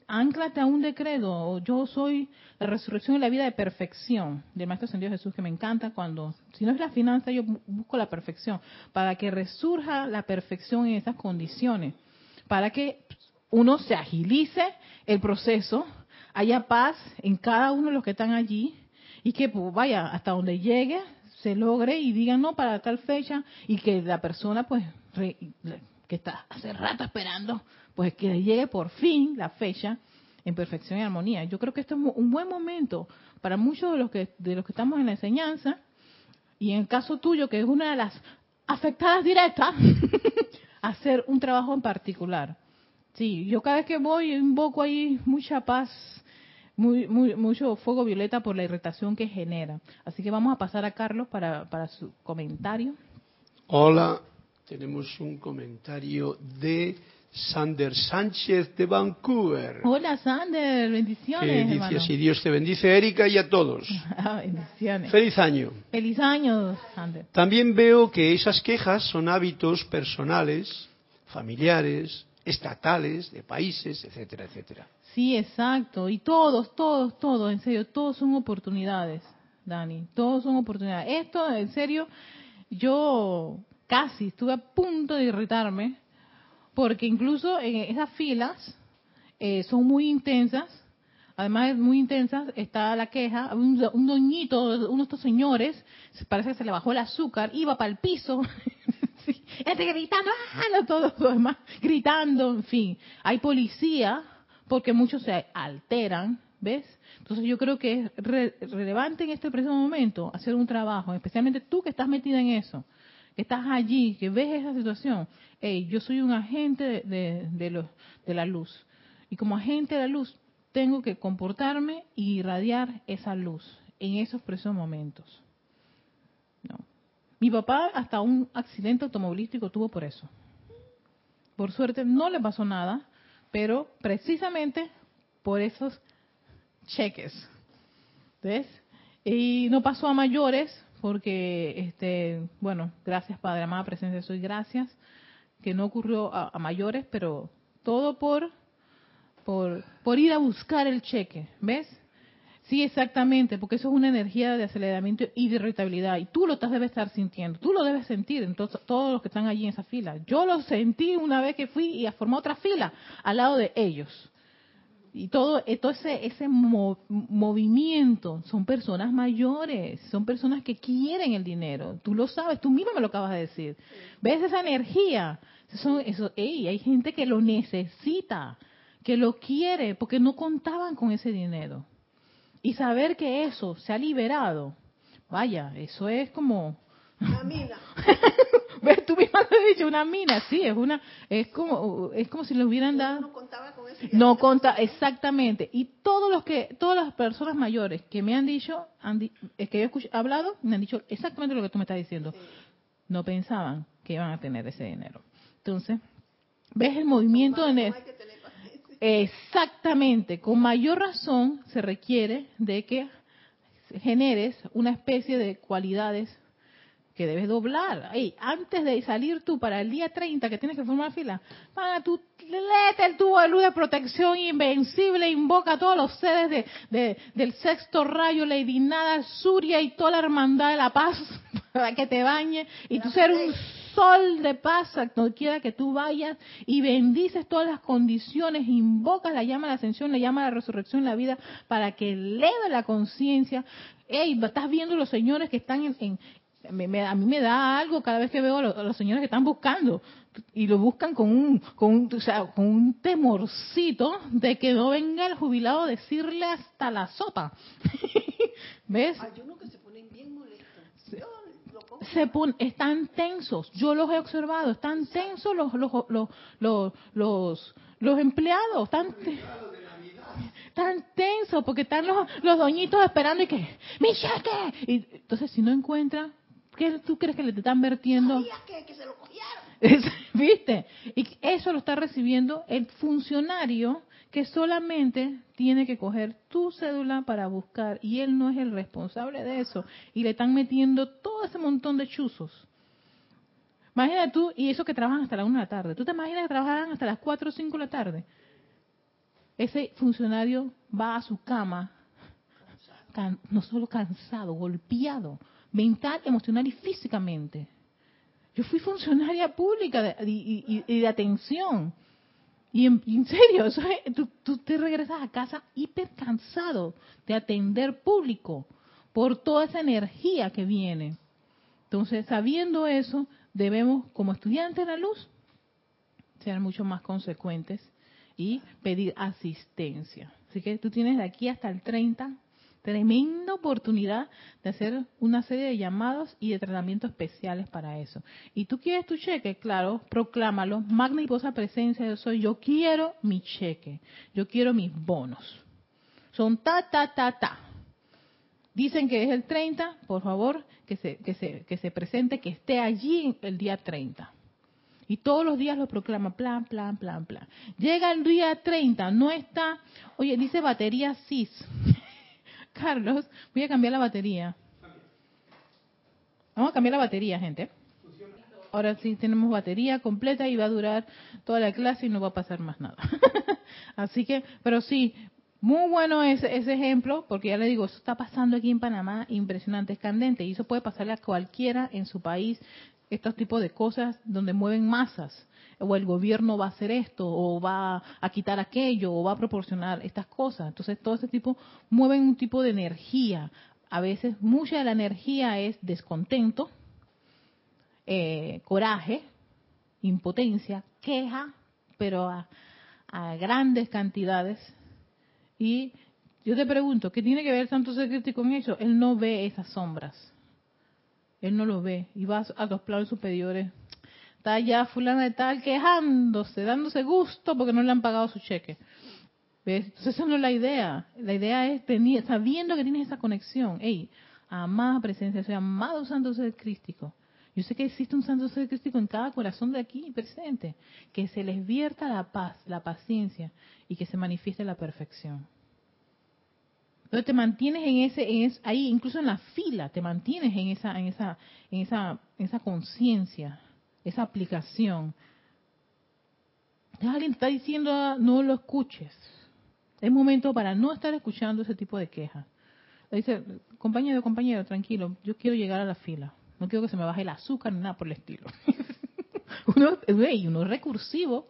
anclate a un decreto. Yo soy la resurrección y la vida de perfección del Maestro Ascendido Jesús, que me encanta cuando, si no es la finanza, yo busco la perfección, para que resurja la perfección en esas condiciones, para que uno se agilice el proceso, haya paz en cada uno de los que están allí y que pues, vaya hasta donde llegue se logre y digan no para tal fecha y que la persona pues que está hace rato esperando pues que llegue por fin la fecha en perfección y armonía. Yo creo que esto es un buen momento para muchos de los que de los que estamos en la enseñanza y en el caso tuyo que es una de las afectadas directas [LAUGHS] hacer un trabajo en particular Sí, yo cada vez que voy invoco ahí mucha paz, muy, muy, mucho fuego violeta por la irritación que genera. Así que vamos a pasar a Carlos para, para su comentario. Hola, tenemos un comentario de Sander Sánchez de Vancouver. Hola Sander, bendiciones. Bendiciones y Dios te bendice, Erika, y a todos. [LAUGHS] Ah, bendiciones. Feliz año. Feliz año, Sander. También veo que esas quejas son hábitos personales, familiares, estatales, de países, etcétera, etcétera. Sí, exacto. Y todos, todos, todos, en serio, todos son oportunidades, Dani. Todos son oportunidades. Esto, en serio, yo casi estuve a punto de irritarme, porque incluso en esas filas eh, son muy intensas. Además, muy intensas, está la queja. Un, un doñito, uno de estos señores, parece que se le bajó el azúcar, iba para el piso. [LAUGHS] [LAUGHS] Gente gritando, ah, demás, gritando, en fin. Hay policía porque muchos se alteran, ¿ves? Entonces yo creo que es relevante en este preciso momento hacer un trabajo, especialmente tú que estás metida en eso, que estás allí, que ves esa situación. Hey, yo soy un agente de, de, de la luz. Y como agente de la luz, tengo que comportarme y irradiar esa luz en esos precisos momentos. Mi papá hasta un accidente automovilístico tuvo por eso. Por suerte no le pasó nada, pero precisamente por esos cheques. ¿Ves? Y no pasó a mayores porque, este, bueno, gracias Padre, amada presencia, soy gracias, que no ocurrió a, a mayores, pero todo por, por, por ir a buscar el cheque, ¿ves? Sí, exactamente, porque eso es una energía de aceleramiento y de irritabilidad. Y tú lo debes estar sintiendo, tú lo debes sentir en todos los que están allí en esa fila. Yo lo sentí una vez que fui y a formar otra fila al lado de ellos. Y todo, eh, ese, ese movimiento son personas mayores, son personas que quieren el dinero. Tú lo sabes, tú mismo me lo acabas de decir. ¿Ves esa energía? Son, eso, hay gente que lo necesita, que lo quiere, porque no contaban con ese dinero. Y saber que eso se ha liberado, vaya, eso es como... Una mina. [LAUGHS] ¿Ves? Tú misma lo has dicho, una mina, sí, es una, es como, es como si le hubieran dado. No contaba con eso. No conta, exactamente. Y todos los que, todas las personas mayores que me han dicho, han es que yo he hablado, me han dicho exactamente lo que tú me estás diciendo. No pensaban que iban a tener ese dinero. Entonces, ¿ves el movimiento en el, Exactamente, con mayor razón se requiere de que generes una especie de cualidades que debes doblar. antes de salir tú para el día 30 que tienes que formar fila, para tu lete el tubo de luz de protección invencible, invoca a todos los seres de, del sexto rayo, Lady Nada, Surya y toda la hermandad de la paz [LAUGHS] para que te bañe y tú ser un sol de paz a donde quiera que tú vayas y bendices todas las condiciones, invocas la llama de la ascensión, la llama de la resurrección, la vida, para que eleve la conciencia. Hey, estás viendo los señores que están en, a mí me da algo cada vez que veo a los, señores que están buscando y lo buscan con un, con un, o sea, con un temorcito de que no venga el jubilado a decirle hasta la sopa. [LAUGHS] ¿Ves? Se. Se están tensos. Yo los he observado. Están tensos los los los los, los, los empleados. Están tan tensos porque están los, los doñitos esperando y que mi cheque y entonces si no encuentran ¿Qué tú crees que le están vertiendo? Que, que se lo [LAUGHS] ¿Viste? Y eso lo está recibiendo el funcionario que solamente tiene que coger tu cédula para buscar y él no es el responsable de eso. Y le están metiendo todo ese montón de chuzos. Imagina tú, y eso que trabajan hasta la 1 de la tarde. ¿Tú te imaginas que trabajan hasta las 4 o 5 de la tarde? Ese funcionario va a su cama, no solo cansado, golpeado, mental, emocional y físicamente. Yo fui funcionaria pública y, de atención. Y en, serio, [LAUGHS] tú, te regresas a casa hiper cansado de atender público por toda esa energía que viene. Entonces, sabiendo eso, debemos, como estudiantes de la luz, ser mucho más consecuentes y pedir asistencia. Así que tú tienes de aquí hasta el 30 Tremenda oportunidad de hacer una serie de llamados y de tratamientos especiales para eso. Y tú quieres tu cheque, claro, proclámalo. Magna y posa presencia yo soy. Yo quiero mi cheque. Yo quiero mis bonos. Son ta, ta, ta, ta. Dicen que es el 30, por favor, que se, que se, que se presente, que esté allí el día 30. Y todos los días lo proclama, plan, plan, plan, plan. Llega el día 30, no está, oye, dice batería CIS. Carlos, voy a cambiar la batería. Vamos a cambiar la batería, gente. Ahora sí tenemos batería completa y va a durar toda la clase y no va a pasar más nada. [LAUGHS] Así que, pero sí, muy bueno ese, ese ejemplo, porque ya le digo, eso está pasando aquí en Panamá, impresionante, es candente, y eso puede pasarle a cualquiera en su país, estos tipos de cosas donde mueven masas o el gobierno va a hacer esto, o va a quitar aquello, o va a proporcionar estas cosas. Entonces, todo ese tipo mueven un tipo de energía. A veces, mucha de la energía es descontento, eh, coraje, impotencia, queja, pero a, grandes cantidades. Y yo te pregunto, ¿qué tiene que ver Santo Secreto con eso? Él no ve esas sombras. Él no lo ve y va a los planos superiores Está ya fulana de tal quejándose, dándose gusto porque no le han pagado su cheque. ¿Ves? Entonces esa no es la idea. La idea es tener, sabiendo que tienes esa conexión. Ey, amada presencia, soy amado santo ser crístico. Yo sé que existe un santo ser crístico en cada corazón de aquí presente. Que se les vierta la paz, la paciencia y que se manifieste la perfección. Entonces te mantienes en ese, en ahí, incluso en la fila, te mantienes en esa, en esa, en esa, en esa conciencia esa aplicación. Alguien está diciendo, no lo escuches. Es momento para no estar escuchando ese tipo de quejas. dice, compañero, compañero, tranquilo, yo quiero llegar a la fila. No quiero que se me baje el azúcar ni nada por el estilo. [LAUGHS] uno, uno es recursivo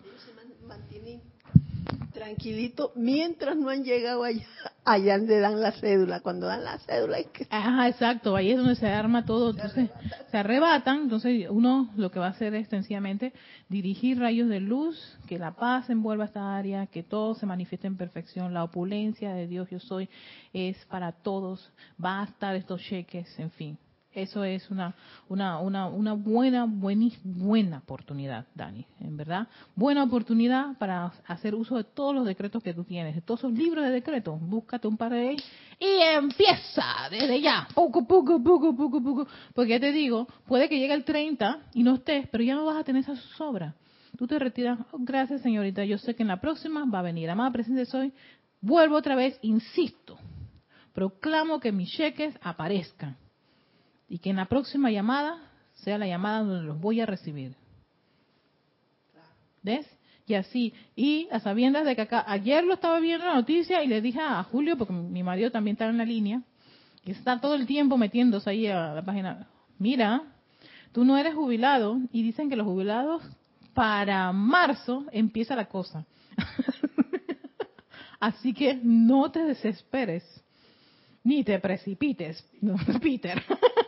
tranquilito mientras no han llegado allá, allá donde dan la cédula. Cuando dan la cédula es que... Ajá, exacto, ahí es donde se arma todo. Entonces, se arrebatan. Entonces, uno lo que va a hacer es sencillamente dirigir rayos de luz, que la paz envuelva esta área, que todo se manifieste en perfección. La opulencia de Dios yo soy es para todos. Va a estar estos cheques, en fin. Eso es una, una, una, una buena, buena oportunidad, Dani, en verdad. Buena oportunidad para hacer uso de todos los decretos que tú tienes, de todos esos libros de decretos. Búscate un par de ellos y empieza desde ya, poco, poco, poco, poco, poco. Porque ya te digo, puede que llegue el 30 y no estés, pero ya no vas a tener esa sobra. tú te retiras, oh, gracias señorita, yo sé que en la próxima va a venir. Amada presente soy, vuelvo otra vez, insisto, proclamo que mis cheques aparezcan y que en la próxima llamada sea la llamada donde los voy a recibir. ¿Ves? Y así, y a sabiendas de que acá, ayer lo estaba viendo la noticia y le dije a Julio, porque mi marido también está en la línea, y está todo el tiempo metiéndose ahí a la página, mira, tú no eres jubilado, y dicen que los jubilados para marzo empieza la cosa. [LAUGHS] así que no te desesperes, ni te precipites, [LAUGHS] Peter. [LAUGHS]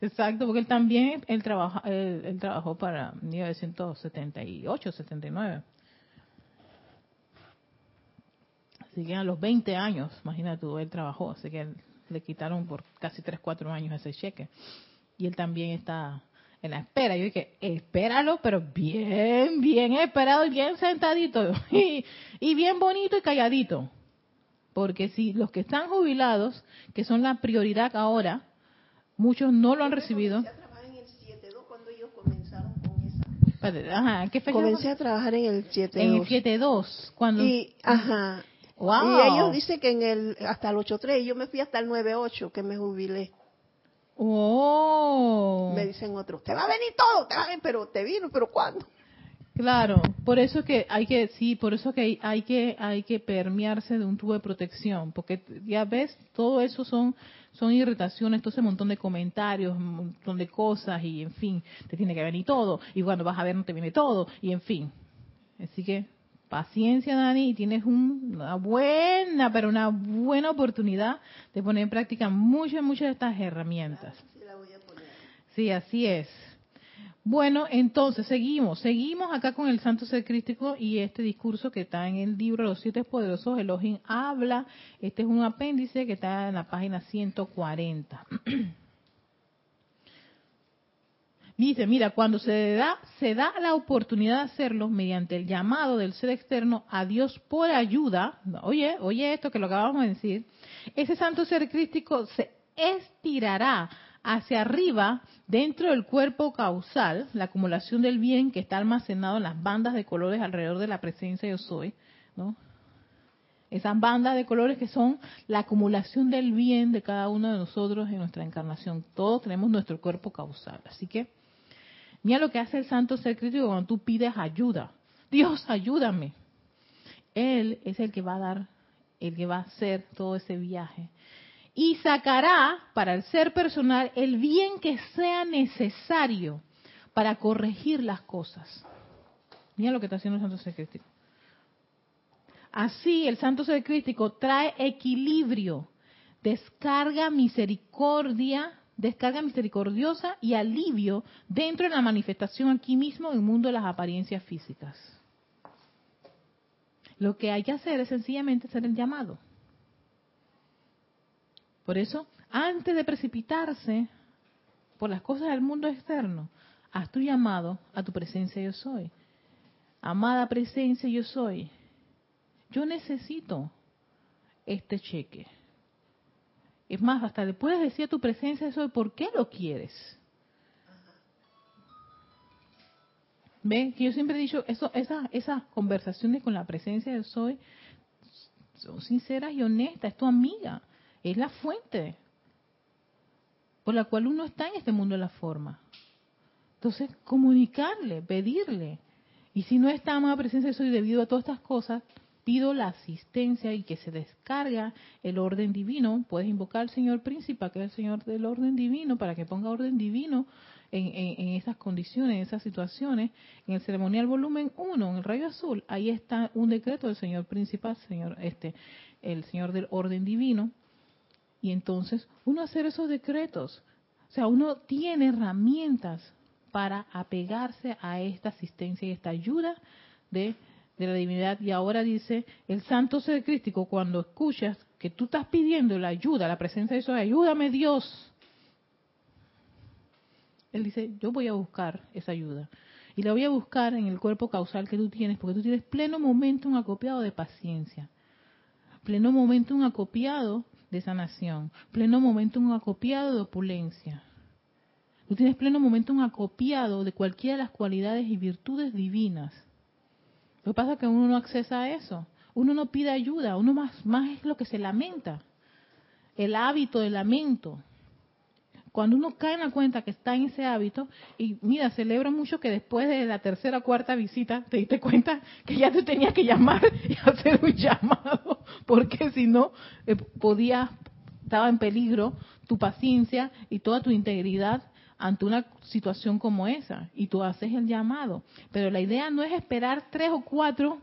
Exacto, porque él también, él, trabaja, él, trabajó para 1978, 79. Así que a los 20 años, imagínate él trabajó, así que le quitaron por casi 3, 4 años ese cheque. Y él también está en la espera. Yo dije, espéralo, pero bien, bien esperado y bien sentadito. [LAUGHS] Y bien bonito y calladito. Porque si los que están jubilados, que son la prioridad ahora, Muchos no lo han recibido. Ajá, ¿qué fecha comencé a trabajar en el 7.2. En el 7.2, cuando... Y, ajá. Wow. Y ellos dicen que en el hasta el 8.3, yo me fui hasta el 9.8 que me jubilé. Oh. Me dicen otros, te va a venir todo, te va a venir, pero te vino, pero ¿cuándo? Claro, por eso que hay que, sí, por eso que hay que, hay que permearse de un tubo de protección, porque ya ves, todo eso son son irritaciones, todo ese montón de comentarios, un montón de cosas y en fin, te tiene que venir todo y cuando vas a ver no te viene todo y en fin. Así que paciencia Dani y tienes una buena, pero una buena oportunidad de poner en práctica muchas, muchas de estas herramientas. Sí, así es. Bueno, entonces seguimos, seguimos acá con el Santo Ser Crístico y este discurso que está en el libro Los Siete Poderosos, Elohim habla, este es un apéndice que está en la página 140. [CLEARS THROAT] Dice, mira, cuando se da, se da la oportunidad de hacerlo mediante el llamado del ser externo a Dios por ayuda, oye, oye esto que lo acabamos de decir, ese santo ser crístico se estirará hacia arriba dentro del cuerpo causal, la acumulación del bien que está almacenado en las bandas de colores alrededor de la presencia yo soy, ¿no? Esas bandas de colores que son la acumulación del bien de cada uno de nosotros en nuestra encarnación. Todos tenemos nuestro cuerpo causal. Así que, mira lo que hace el santo ser crítico cuando tú pides ayuda. Dios, ayúdame. Él es el que va a dar, el que va a hacer todo ese viaje y sacará para el ser personal el bien que sea necesario para corregir las cosas. Mira lo que está haciendo el Santo Ser Crístico. Así el Santo Ser Crístico trae equilibrio, descarga misericordia, descarga misericordiosa y alivio dentro de la manifestación aquí mismo en el mundo de las apariencias físicas. Lo que hay que hacer es sencillamente hacer el llamado. Por eso, antes de precipitarse por las cosas del mundo externo, haz tu llamado a tu presencia yo soy. Amada presencia yo soy. Yo necesito este cheque. Es más, hasta le puedes decir a tu presencia yo soy por qué lo quieres. ¿Ven? Que yo siempre he dicho, eso, esas, esas conversaciones con la presencia yo soy son sinceras y honestas, es tu amiga es la fuente por la cual uno está en este mundo de la forma. Entonces, comunicarle, pedirle. Y si no está más presencia de soy debido a todas estas cosas, pido la asistencia y que se descarga el orden divino. Puedes invocar al Señor Príncipe, que es el Señor del orden divino, para que ponga orden divino en, en, esas condiciones, en esas situaciones. En el ceremonial volumen 1, en el rayo azul, ahí está un decreto del Señor Principal, señor, este, el Señor del orden divino, y entonces uno hacer esos decretos. O sea, uno tiene herramientas para apegarse a esta asistencia y esta ayuda de, la divinidad. Y ahora dice el santo ser crístico, cuando escuchas que tú estás pidiendo la ayuda, la presencia de eso, ayúdame Dios. Él dice, yo voy a buscar esa ayuda. Y la voy a buscar en el cuerpo causal que tú tienes, porque tú tienes pleno momento un acopiado de paciencia, pleno momento un acopiado de sanación, pleno momento un acopiado de opulencia. Tú tienes pleno momento un acopiado de cualquiera de las cualidades y virtudes divinas. Lo que pasa es que uno no accesa a eso. Uno no pide ayuda, uno más, más es lo que se lamenta. El hábito de lamento. Cuando uno cae en la cuenta que está en ese hábito, y mira, celebro mucho que después de la tercera o cuarta visita te diste cuenta que ya te tenías que llamar [LAUGHS] y hacer un llamado, porque si no, eh, podía, estaba en peligro tu paciencia y toda tu integridad ante una situación como esa y tú haces el llamado. Pero la idea no es esperar tres o cuatro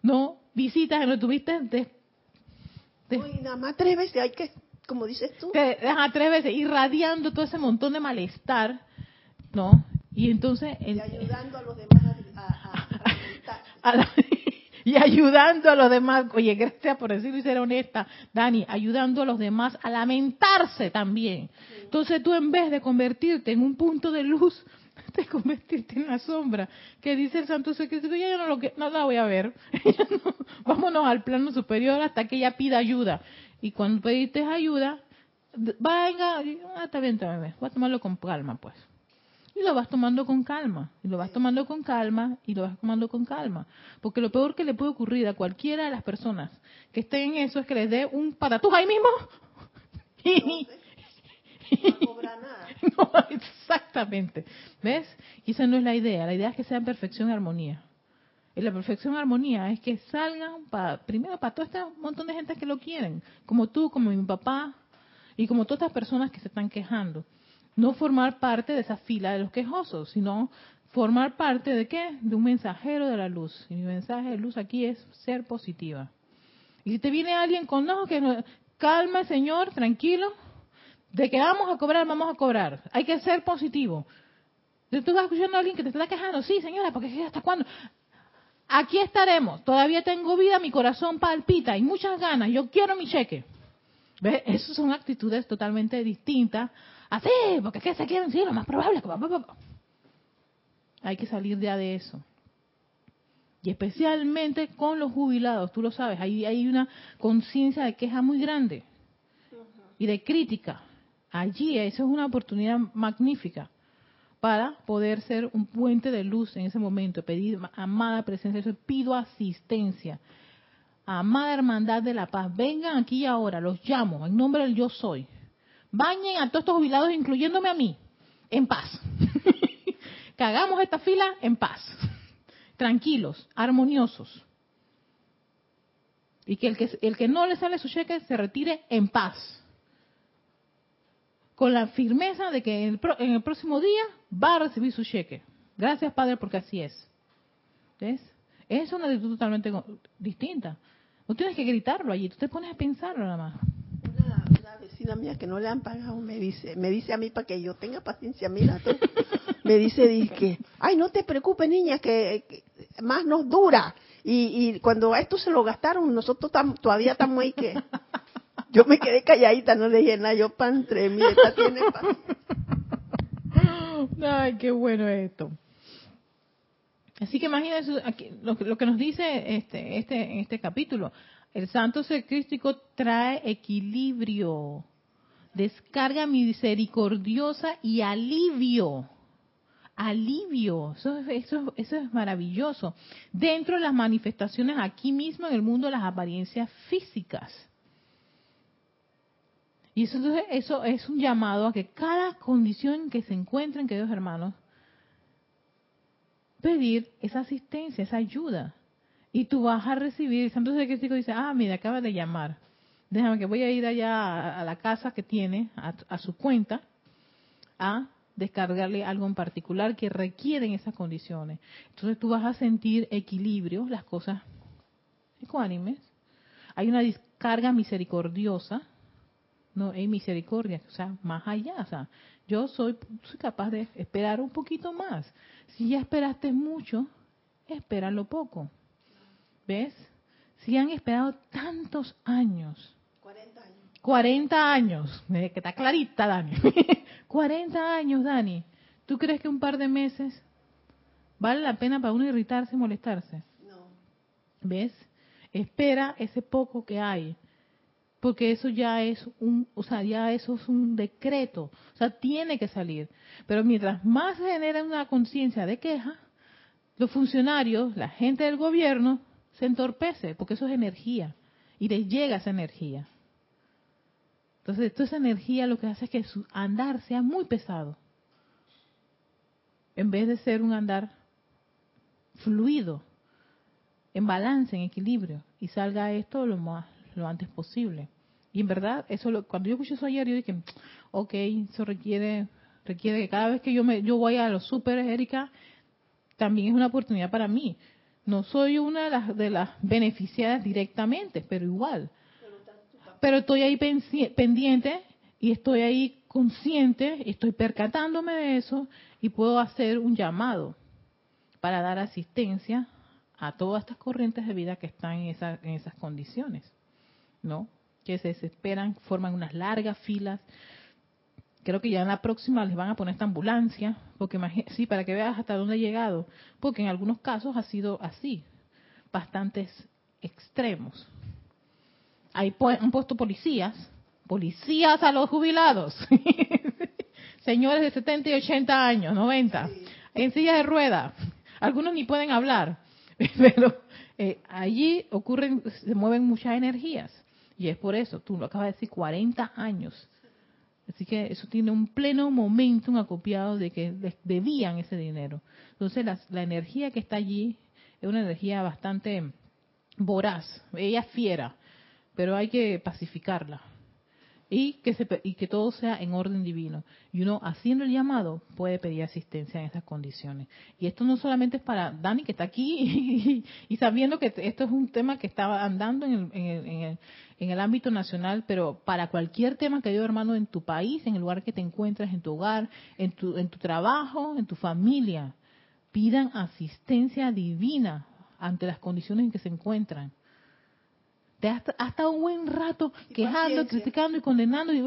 no visitas que no tuviste de, nada más tres veces hay que como dices tú. Te deja tres veces irradiando todo ese montón de malestar, ¿no? Y entonces... y ayudando a los demás a, [LAUGHS] y ayudando a los demás, oye, gracias por decirlo y ser honesta, Dani, ayudando a los demás a lamentarse también. Entonces tú en vez de convertirte en un punto de luz, [LAUGHS] te convertirte en la sombra, que dice el Santo Secreto, ya yo no, lo que, no la voy a ver, [LAUGHS] vámonos al plano superior hasta que ella pida ayuda. Y cuando pediste ayuda, venga, ah, está bien, está bien, voy a tomarlo con calma, pues. Y lo vas tomando con calma, y lo vas tomando con calma, y lo vas tomando con calma. Porque lo peor que le puede ocurrir a cualquiera de las personas que estén en eso es que les dé un patatús ahí mismo. [LAUGHS] No, nada. [LAUGHS] no, exactamente. ¿Ves? Y esa no es la idea. La idea es que sea en perfección y armonía. La perfección armonía es que salgan para, primero para todo este montón de gente que lo quieren, como tú, como mi papá, y como todas estas personas que se están quejando. No formar parte de esa fila de los quejosos, sino formar parte de qué? De un mensajero de la luz. Y mi mensaje de luz aquí es ser positiva. Y si te viene alguien con no, que no, calma, señor, tranquilo, de que vamos a cobrar, vamos a cobrar. Hay que ser positivo. Tú vas escuchando a alguien que te está quejando, sí, señora, porque hasta cuándo. Aquí estaremos. Todavía tengo vida, mi corazón palpita y muchas ganas. Yo quiero mi cheque. ¿Ves? Esas son actitudes totalmente distintas. Así, porque ¿qué se quieren decir? Lo más probable. Hay que salir ya de eso. Y especialmente con los jubilados, tú lo sabes, ahí hay una conciencia de queja muy grande y de crítica. Allí, eso es una oportunidad magnífica para poder ser un puente de luz en ese momento, pedir amada presencia, pido asistencia. Amada hermandad de la paz, vengan aquí y ahora, los llamo en nombre del yo soy. Bañen a todos estos jubilados, incluyéndome a mí, en paz. [LAUGHS] que hagamos esta fila en paz, tranquilos, armoniosos. Y que el que, el que no le sale su cheque se retire en paz con la firmeza de que en el, próximo día va a recibir su cheque. Gracias, Padre, porque así es. ¿Ves? Es una actitud totalmente distinta. No tienes que gritarlo allí, tú te pones a pensarlo nada más. Una, vecina mía que no le han pagado me dice, me dice a mí para que yo tenga paciencia, mira tú, me dice, dice, ay, no te preocupes, niña, que, más nos dura. Y, y, cuando a esto se lo gastaron, nosotros todavía estamos ahí que yo me quedé calladita, no le dije nada, yo pantré, mi esta tiene [LAUGHS] Ay, qué bueno esto. Así que imagínense lo, que nos dice este, este, en este capítulo. El santo ser crístico trae equilibrio, descarga misericordiosa y alivio. Alivio, eso, eso, eso es maravilloso. Dentro de las manifestaciones aquí mismo en el mundo de las apariencias físicas. Y eso, eso es un llamado a que cada condición que se encuentren, queridos hermanos, pedir esa asistencia, esa ayuda. Y tú vas a recibir, el Santo Secretico dice, ah, mira, acaba de llamar. Déjame que voy a ir allá a, la casa que tiene, a, su cuenta, a descargarle algo en particular que requieren esas condiciones. Entonces tú vas a sentir equilibrio, las cosas ecuánimes. Hay una descarga misericordiosa no hay misericordia, o sea, más allá, o sea, yo soy, soy capaz de esperar un poquito más. Si ya esperaste mucho, espéralo poco. ¿Ves? Si han esperado tantos años. 40 años. 40 años, que está clarita, Dani. [LAUGHS] 40 años, Dani. ¿Tú crees que un par de meses vale la pena para uno irritarse y molestarse? No. ¿Ves? Espera ese poco que hay porque eso ya es un, o sea, ya eso es un decreto, o sea, tiene que salir. Pero mientras más se genera una conciencia de queja, los funcionarios, la gente del gobierno, se entorpece, porque eso es energía, y les llega esa energía. Entonces, toda esa energía lo que hace es que su andar sea muy pesado, en vez de ser un andar fluido, en balance, en equilibrio, y salga esto lo más lo antes posible. Y en verdad, eso lo, cuando yo escuché eso ayer, yo dije, ok, eso requiere requiere que cada vez que yo me yo voy a los super, Erika, también es una oportunidad para mí. No soy una de las, de las beneficiadas directamente, pero igual. Pero estoy ahí pendiente y estoy ahí consciente, estoy percatándome de eso y puedo hacer un llamado para dar asistencia a todas estas corrientes de vida que están en, esa, en esas condiciones. ¿No? Que se desesperan, forman unas largas filas. Creo que ya en la próxima les van a poner esta ambulancia, porque sí, para que veas hasta dónde ha llegado, porque en algunos casos ha sido así, bastantes extremos. Ahí han puesto policías, policías a los jubilados, [LAUGHS] señores de 70 y 80 años, 90, en silla de rueda, algunos ni pueden hablar, [LAUGHS] pero eh, allí ocurren, se mueven muchas energías. Y es por eso, tú lo acabas de decir, 40 años. Así que eso tiene un pleno momento acopiado de que les debían ese dinero. Entonces la, la energía que está allí es una energía bastante voraz. Ella es fiera, pero hay que pacificarla y que, se, y que todo sea en orden divino. Y uno haciendo el llamado puede pedir asistencia en esas condiciones. Y esto no solamente es para Dani que está aquí [LAUGHS] y, sabiendo que esto es un tema que estaba andando en el, en, el, en el, ámbito nacional, pero para cualquier tema que haya hermano en tu país, en el lugar que te encuentres, en tu hogar, en tu, en tu trabajo, en tu familia, pidan asistencia divina ante las condiciones en que se encuentran te has, estado un buen rato quejando, criticando y condenando y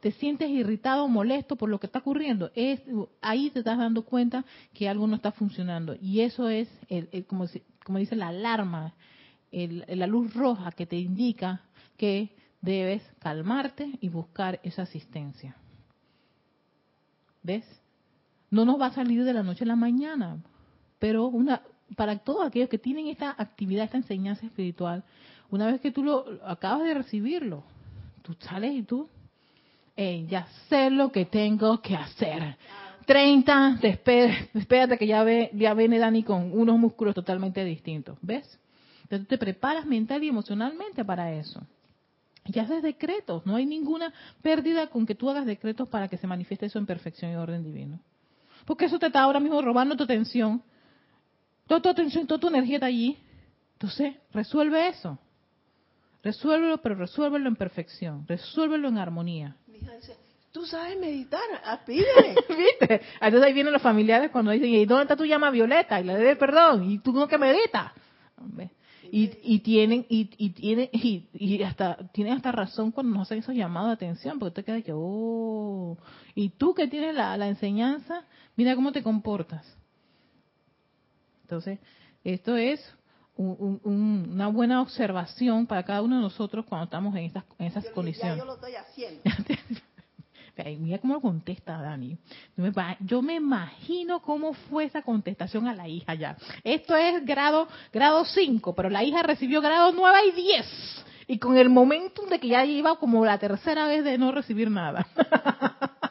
te sientes irritado, molesto por lo que está ocurriendo. Es, ahí te estás dando cuenta que algo no está funcionando. Y eso es, el, como, como dice la alarma, la luz roja que te indica que debes calmarte y buscar esa asistencia. ¿Ves? No nos va a salir de la noche a la mañana, pero una, para todos aquellos que tienen esta actividad, esta enseñanza espiritual, una vez que tú lo acabas de recibirlo, tú sales y tú, ya sé lo que tengo que hacer. 30, espérate que ya, ve, ya viene Dani con unos músculos totalmente distintos. ¿Ves? Entonces te preparas mental y emocionalmente para eso. Y haces decretos. No hay ninguna pérdida con que tú hagas decretos para que se manifieste eso en perfección y orden divino. Porque eso te está ahora mismo robando tu atención. Toda tu atención, toda tu energía está allí. Entonces, resuelve eso. Resuélvelo, pero resuélvelo en perfección. Resuélvelo en armonía. Tú sabes meditar, ah, pídele. [LAUGHS] ¿Viste? Entonces ahí vienen los familiares cuando dicen, ¿y dónde está tu llama Violeta? Y le debe perdón. ¿Y tú no que meditas? Y, y tienen y, y tienen y, y, hasta tienen hasta razón cuando nos hacen esos llamados de atención porque te queda que oh y tú que tienes la, la enseñanza mira cómo te comportas entonces esto es una buena observación para cada uno de nosotros cuando estamos en, estas, en esas condiciones. yo lo estoy haciendo. [LAUGHS] Mira cómo lo contesta Dani. Yo me, imagino cómo fue esa contestación a la hija ya. Esto es grado grado 5, pero la hija recibió grado 9 y 10. Y con el momento de que ya iba como la tercera vez de no recibir nada. [LAUGHS]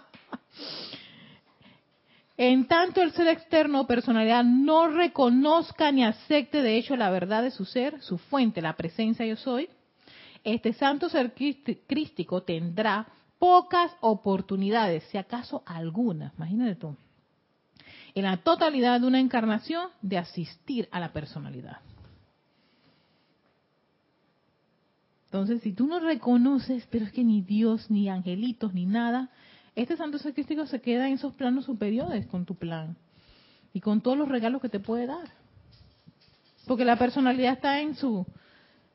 En tanto el ser externo o personalidad no reconozca ni acepte de hecho la verdad de su ser, su fuente, la presencia yo soy, este santo ser crístico tendrá pocas oportunidades, si acaso alguna, imagínate tú, en la totalidad de una encarnación de asistir a la personalidad. Entonces, si tú no reconoces, pero es que ni Dios, ni angelitos, ni nada, este santo sacristico se queda en esos planos superiores con tu plan y con todos los regalos que te puede dar. Porque la personalidad está en su...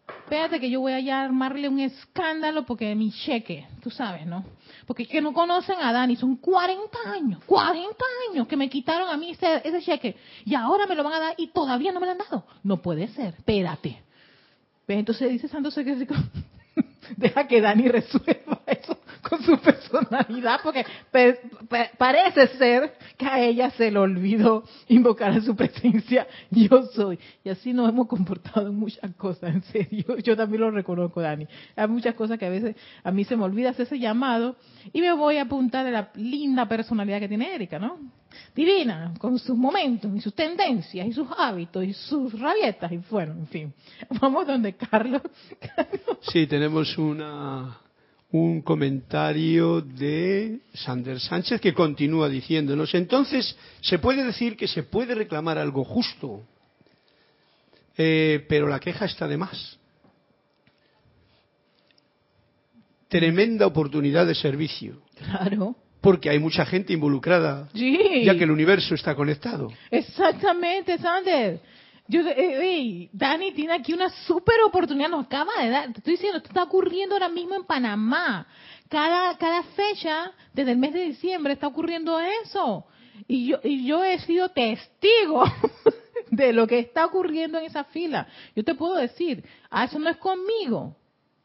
Espérate que yo voy a armarle un escándalo porque mi cheque, tú sabes, ¿no? Porque que no conocen a Dani, son 40 años, 40 años que me quitaron a mí ese, ese cheque y ahora me lo van a dar y todavía no me lo han dado. No puede ser, espérate. Entonces dice Santo Sacristico, [LAUGHS] Deja que Dani resuelva [LAUGHS] eso con su personalidad, porque parece ser que a ella se le olvidó invocar a su presencia, [LAUGHS] yo soy. Y así nos hemos comportado muchas cosas, en serio. [LAUGHS] Yo también lo reconozco, Dani. Hay muchas cosas que a veces a mí se me olvida hacer ese llamado y me voy a apuntar a la linda personalidad que tiene Erika, ¿no? divina, con sus momentos y sus tendencias y sus hábitos y sus rabietas y bueno, en fin. Vamos donde Carlos. Sí, tenemos una, un comentario de Sander Sánchez que continúa diciéndonos, entonces se puede decir que se puede reclamar algo justo, eh, pero la queja está de más. Tremenda oportunidad de servicio. Claro porque hay mucha gente involucrada, ya que el universo está conectado. Exactamente, Sander. Yo, eh, Dani tiene aquí una súper oportunidad, nos acaba de dar, te estoy diciendo, esto está ocurriendo ahora mismo en Panamá. Cada, cada fecha, desde el mes de diciembre, está ocurriendo eso. Y yo, y yo he sido testigo [LAUGHS] de lo que está ocurriendo en esa fila. Yo te puedo decir, ah, eso no es conmigo,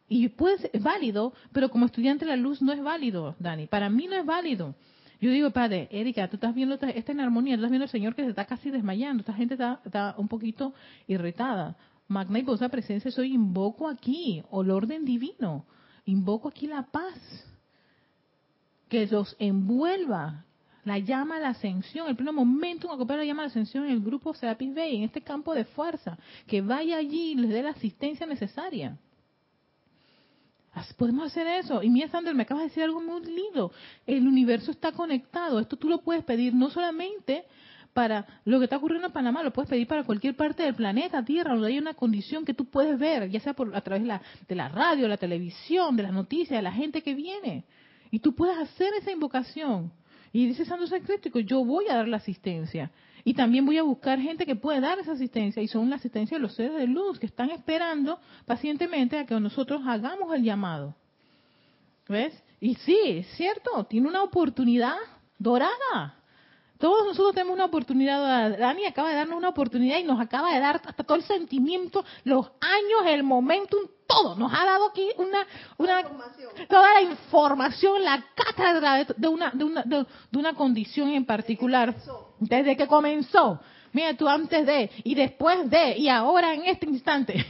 y puede ser, es válido, pero como estudiante de la luz no es válido, Dani. Para mí no es válido. Yo digo, padre, Erika, tú estás viendo, está en armonía, tú estás viendo al Señor que se está casi desmayando, esta gente está, un poquito irritada. Magna y posa presencia, soy invoco aquí, el orden divino, invoco aquí la paz, que los envuelva, la llama a la ascensión, el primer momento en acoplar la llama a la ascensión en el grupo Serapis Bay, en este campo de fuerza, que vaya allí y les dé la asistencia necesaria. Podemos hacer eso. Y mira, Sandra, me acabas de decir algo muy lindo. El universo está conectado. Esto tú lo puedes pedir no solamente para lo que está ocurriendo en Panamá, lo puedes pedir para cualquier parte del planeta, Tierra, donde hay una condición que tú puedes ver, ya sea por, a través de la, de la radio, la televisión, de las noticias, de la gente que viene. Y tú puedes hacer esa invocación. Y dice Santo Secreto, yo voy a dar la asistencia. Y también voy a buscar gente que puede dar esa asistencia y son la asistencia de los seres de luz que están esperando pacientemente a que nosotros hagamos el llamado. ¿Ves? Y sí, es cierto, tiene una oportunidad dorada. Todos nosotros tenemos una oportunidad. Dani acaba de darnos una oportunidad y nos acaba de dar hasta todo el sentimiento, los años, el momento, todo. Nos ha dado aquí una, una toda la información, la cátedra de, una, de, una, de, una condición en particular. Desde que comenzó. Mira, tú antes de, y después de, y ahora en este instante.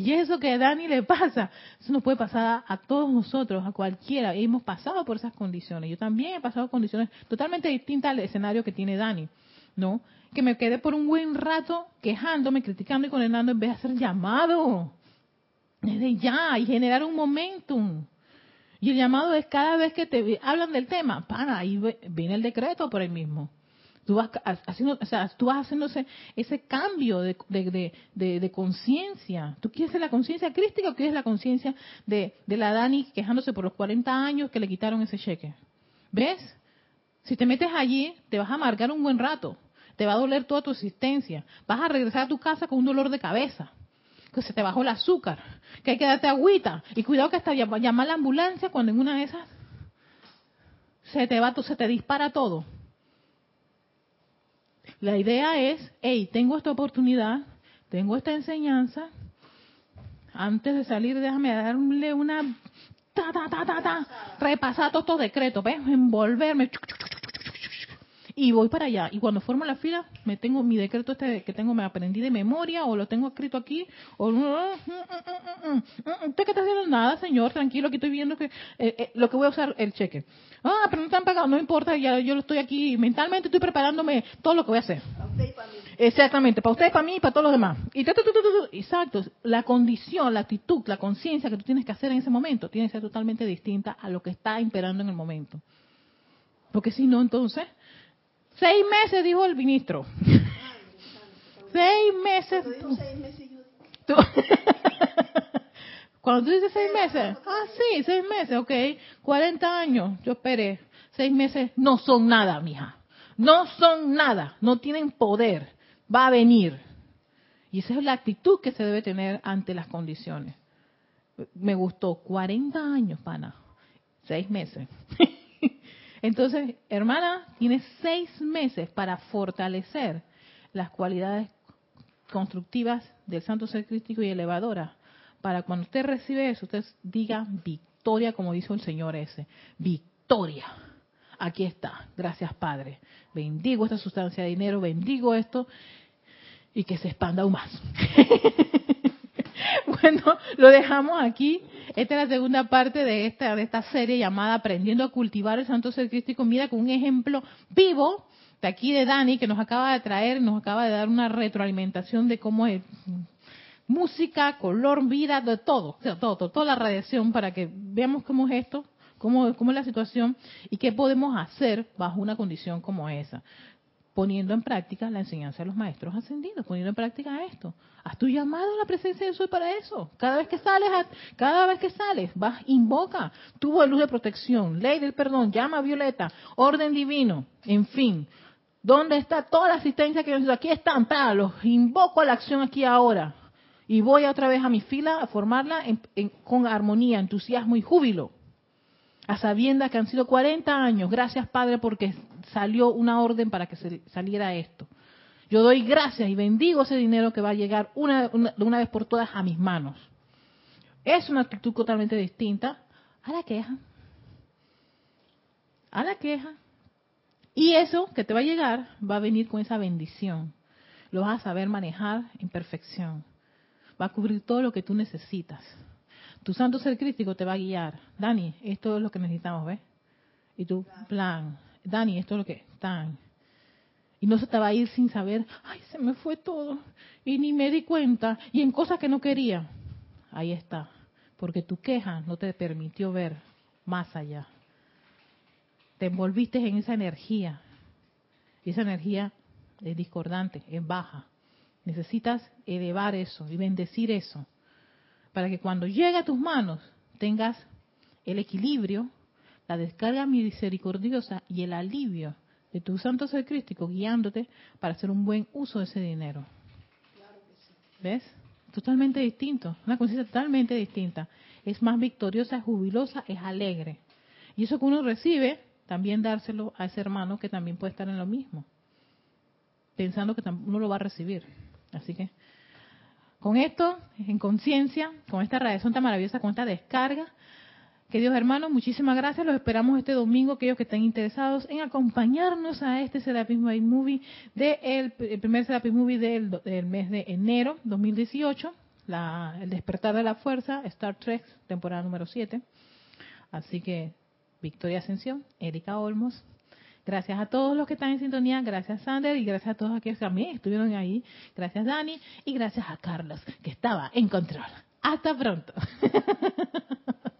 Y eso que a Dani le pasa, eso nos puede pasar a, todos nosotros, a cualquiera. Y hemos pasado por esas condiciones. Yo también he pasado condiciones totalmente distintas al escenario que tiene Dani, ¿no? Que me quedé por un buen rato quejándome, criticando y condenando en vez de hacer llamado. Desde ya y generar un momentum. Y el llamado es cada vez que te hablan del tema, para, ahí viene el decreto por el mismo. Tú vas haciendo, o sea, tú vas haciéndose ese cambio de, de, de, conciencia. ¿Tú quieres la conciencia crística o quieres la conciencia de, de la Dani quejándose por los 40 años que le quitaron ese cheque? ¿Ves? Si te metes allí, te vas a amargar un buen rato. Te va a doler toda tu existencia. Vas a regresar a tu casa con un dolor de cabeza. Que se te bajó el azúcar. Que hay que darte agüita. Y cuidado que hasta llamar a la ambulancia cuando en una de esas se te va, se te dispara todo. La idea es, hey, tengo esta oportunidad, tengo esta enseñanza, antes de salir déjame darle una ta ta ta ta ta. Repasar todos estos decretos, ¿ves? envolverme y voy para allá. Y cuando formo la fila, me tengo mi decreto este que tengo, me aprendí de memoria, o lo tengo escrito aquí, o usted que está haciendo nada, señor, tranquilo, que estoy viendo que eh, eh, lo que voy a usar el cheque. Ah, pero no están pagado, no importa, ya yo lo estoy aquí, mentalmente estoy preparándome todo lo que voy a hacer. Para usted y para mí. Exactamente, para usted, para mí y para todos los demás. Y exacto, la condición, la actitud, la conciencia que tú tienes que hacer en ese momento tiene que ser totalmente distinta a lo que está imperando en el momento. Porque si no, entonces Seis meses, dijo el ministro. seis meses. Cuando [LAUGHS] tú dices seis meses, ah, sí, seis meses, ok. Cuarenta años, yo esperé. Seis meses no son nada, mija. No son nada, no tienen poder. Va a venir. Y esa es la actitud que se debe tener ante las condiciones. Me gustó, 40 años, pana. Seis meses. [LAUGHS] Entonces, hermana, tienes seis meses para fortalecer las cualidades constructivas del santo ser crístico y elevadora para cuando usted recibe eso, usted diga victoria, como dijo el Señor ese. Victoria. Aquí está. Gracias, Padre. Bendigo esta sustancia de dinero, bendigo esto y que se expanda aún más. [LAUGHS] [LAUGHS] bueno, lo dejamos aquí. Esta es la segunda parte de esta, de esta serie llamada Aprendiendo a cultivar el Santo Ser Crístico. Mira, con un ejemplo vivo de aquí de Dani, que nos acaba de traer, nos acaba de dar una retroalimentación de cómo es música, color, vida, de todo, todo, todo, toda la radiación para que veamos cómo es esto, cómo, cómo es la situación y qué podemos hacer bajo una condición como esa poniendo en práctica la enseñanza de los maestros ascendidos, poniendo en práctica esto. Haz tu llamado a la presencia de Dios para eso. Cada vez que sales, cada vez que sales, vas, invoca, tubo de luz de protección, ley del perdón, llama a violeta, orden divino, en fin. ¿Dónde está toda la asistencia que? Aquí están, para, los invoco a la acción aquí ahora. Y voy otra vez a mi fila a formarla con armonía, entusiasmo y júbilo a sabiendas que han sido 40 años. Gracias, Padre, porque salió una orden para que se saliera esto. Yo doy gracias y bendigo ese dinero que va a llegar una, una, una vez por todas a mis manos. Es una actitud totalmente distinta a la queja. A la queja. Y eso que te va a llegar va a venir con esa bendición. Lo vas a saber manejar en perfección. Va a cubrir todo lo que tú necesitas. Tu santo ser crítico te va a guiar. Dani, esto es lo que necesitamos, ¿ves? Y tu plan. Dani, esto es lo que están. Y no se te va a ir sin saber, ay, se me fue todo. Y ni me di cuenta. Y en cosas que no quería. Ahí está. Porque tu queja no te permitió ver más allá. Te envolviste en esa energía. Y esa energía es discordante, es baja. Necesitas elevar eso y bendecir eso para que cuando llegue a tus manos tengas el equilibrio, la descarga misericordiosa y el alivio de tu santo ser crístico guiándote para hacer un buen uso de ese dinero. ¿Ves? Totalmente distinto, una conciencia totalmente distinta. Es más victoriosa, es jubilosa, es alegre. Y eso que uno recibe, también dárselo a ese hermano que también puede estar en lo mismo, pensando que uno lo va a recibir. Así que con esto, en conciencia, con esta radiación tan maravillosa, con esta descarga, queridos hermanos, muchísimas gracias. Los esperamos este domingo, aquellos que estén interesados en acompañarnos a este Serapis Movie, de el, primer Serapis Movie del, mes de enero 2018, la, el despertar de la fuerza, Star Trek, temporada número 7. Así que, Victoria Ascensión, Erika Olmos, Gracias a todos los que están en sintonía, gracias Sander y gracias a todos aquellos que estuvieron ahí. Gracias Dani y gracias a Carlos que estaba en control. Hasta pronto. [LAUGHS]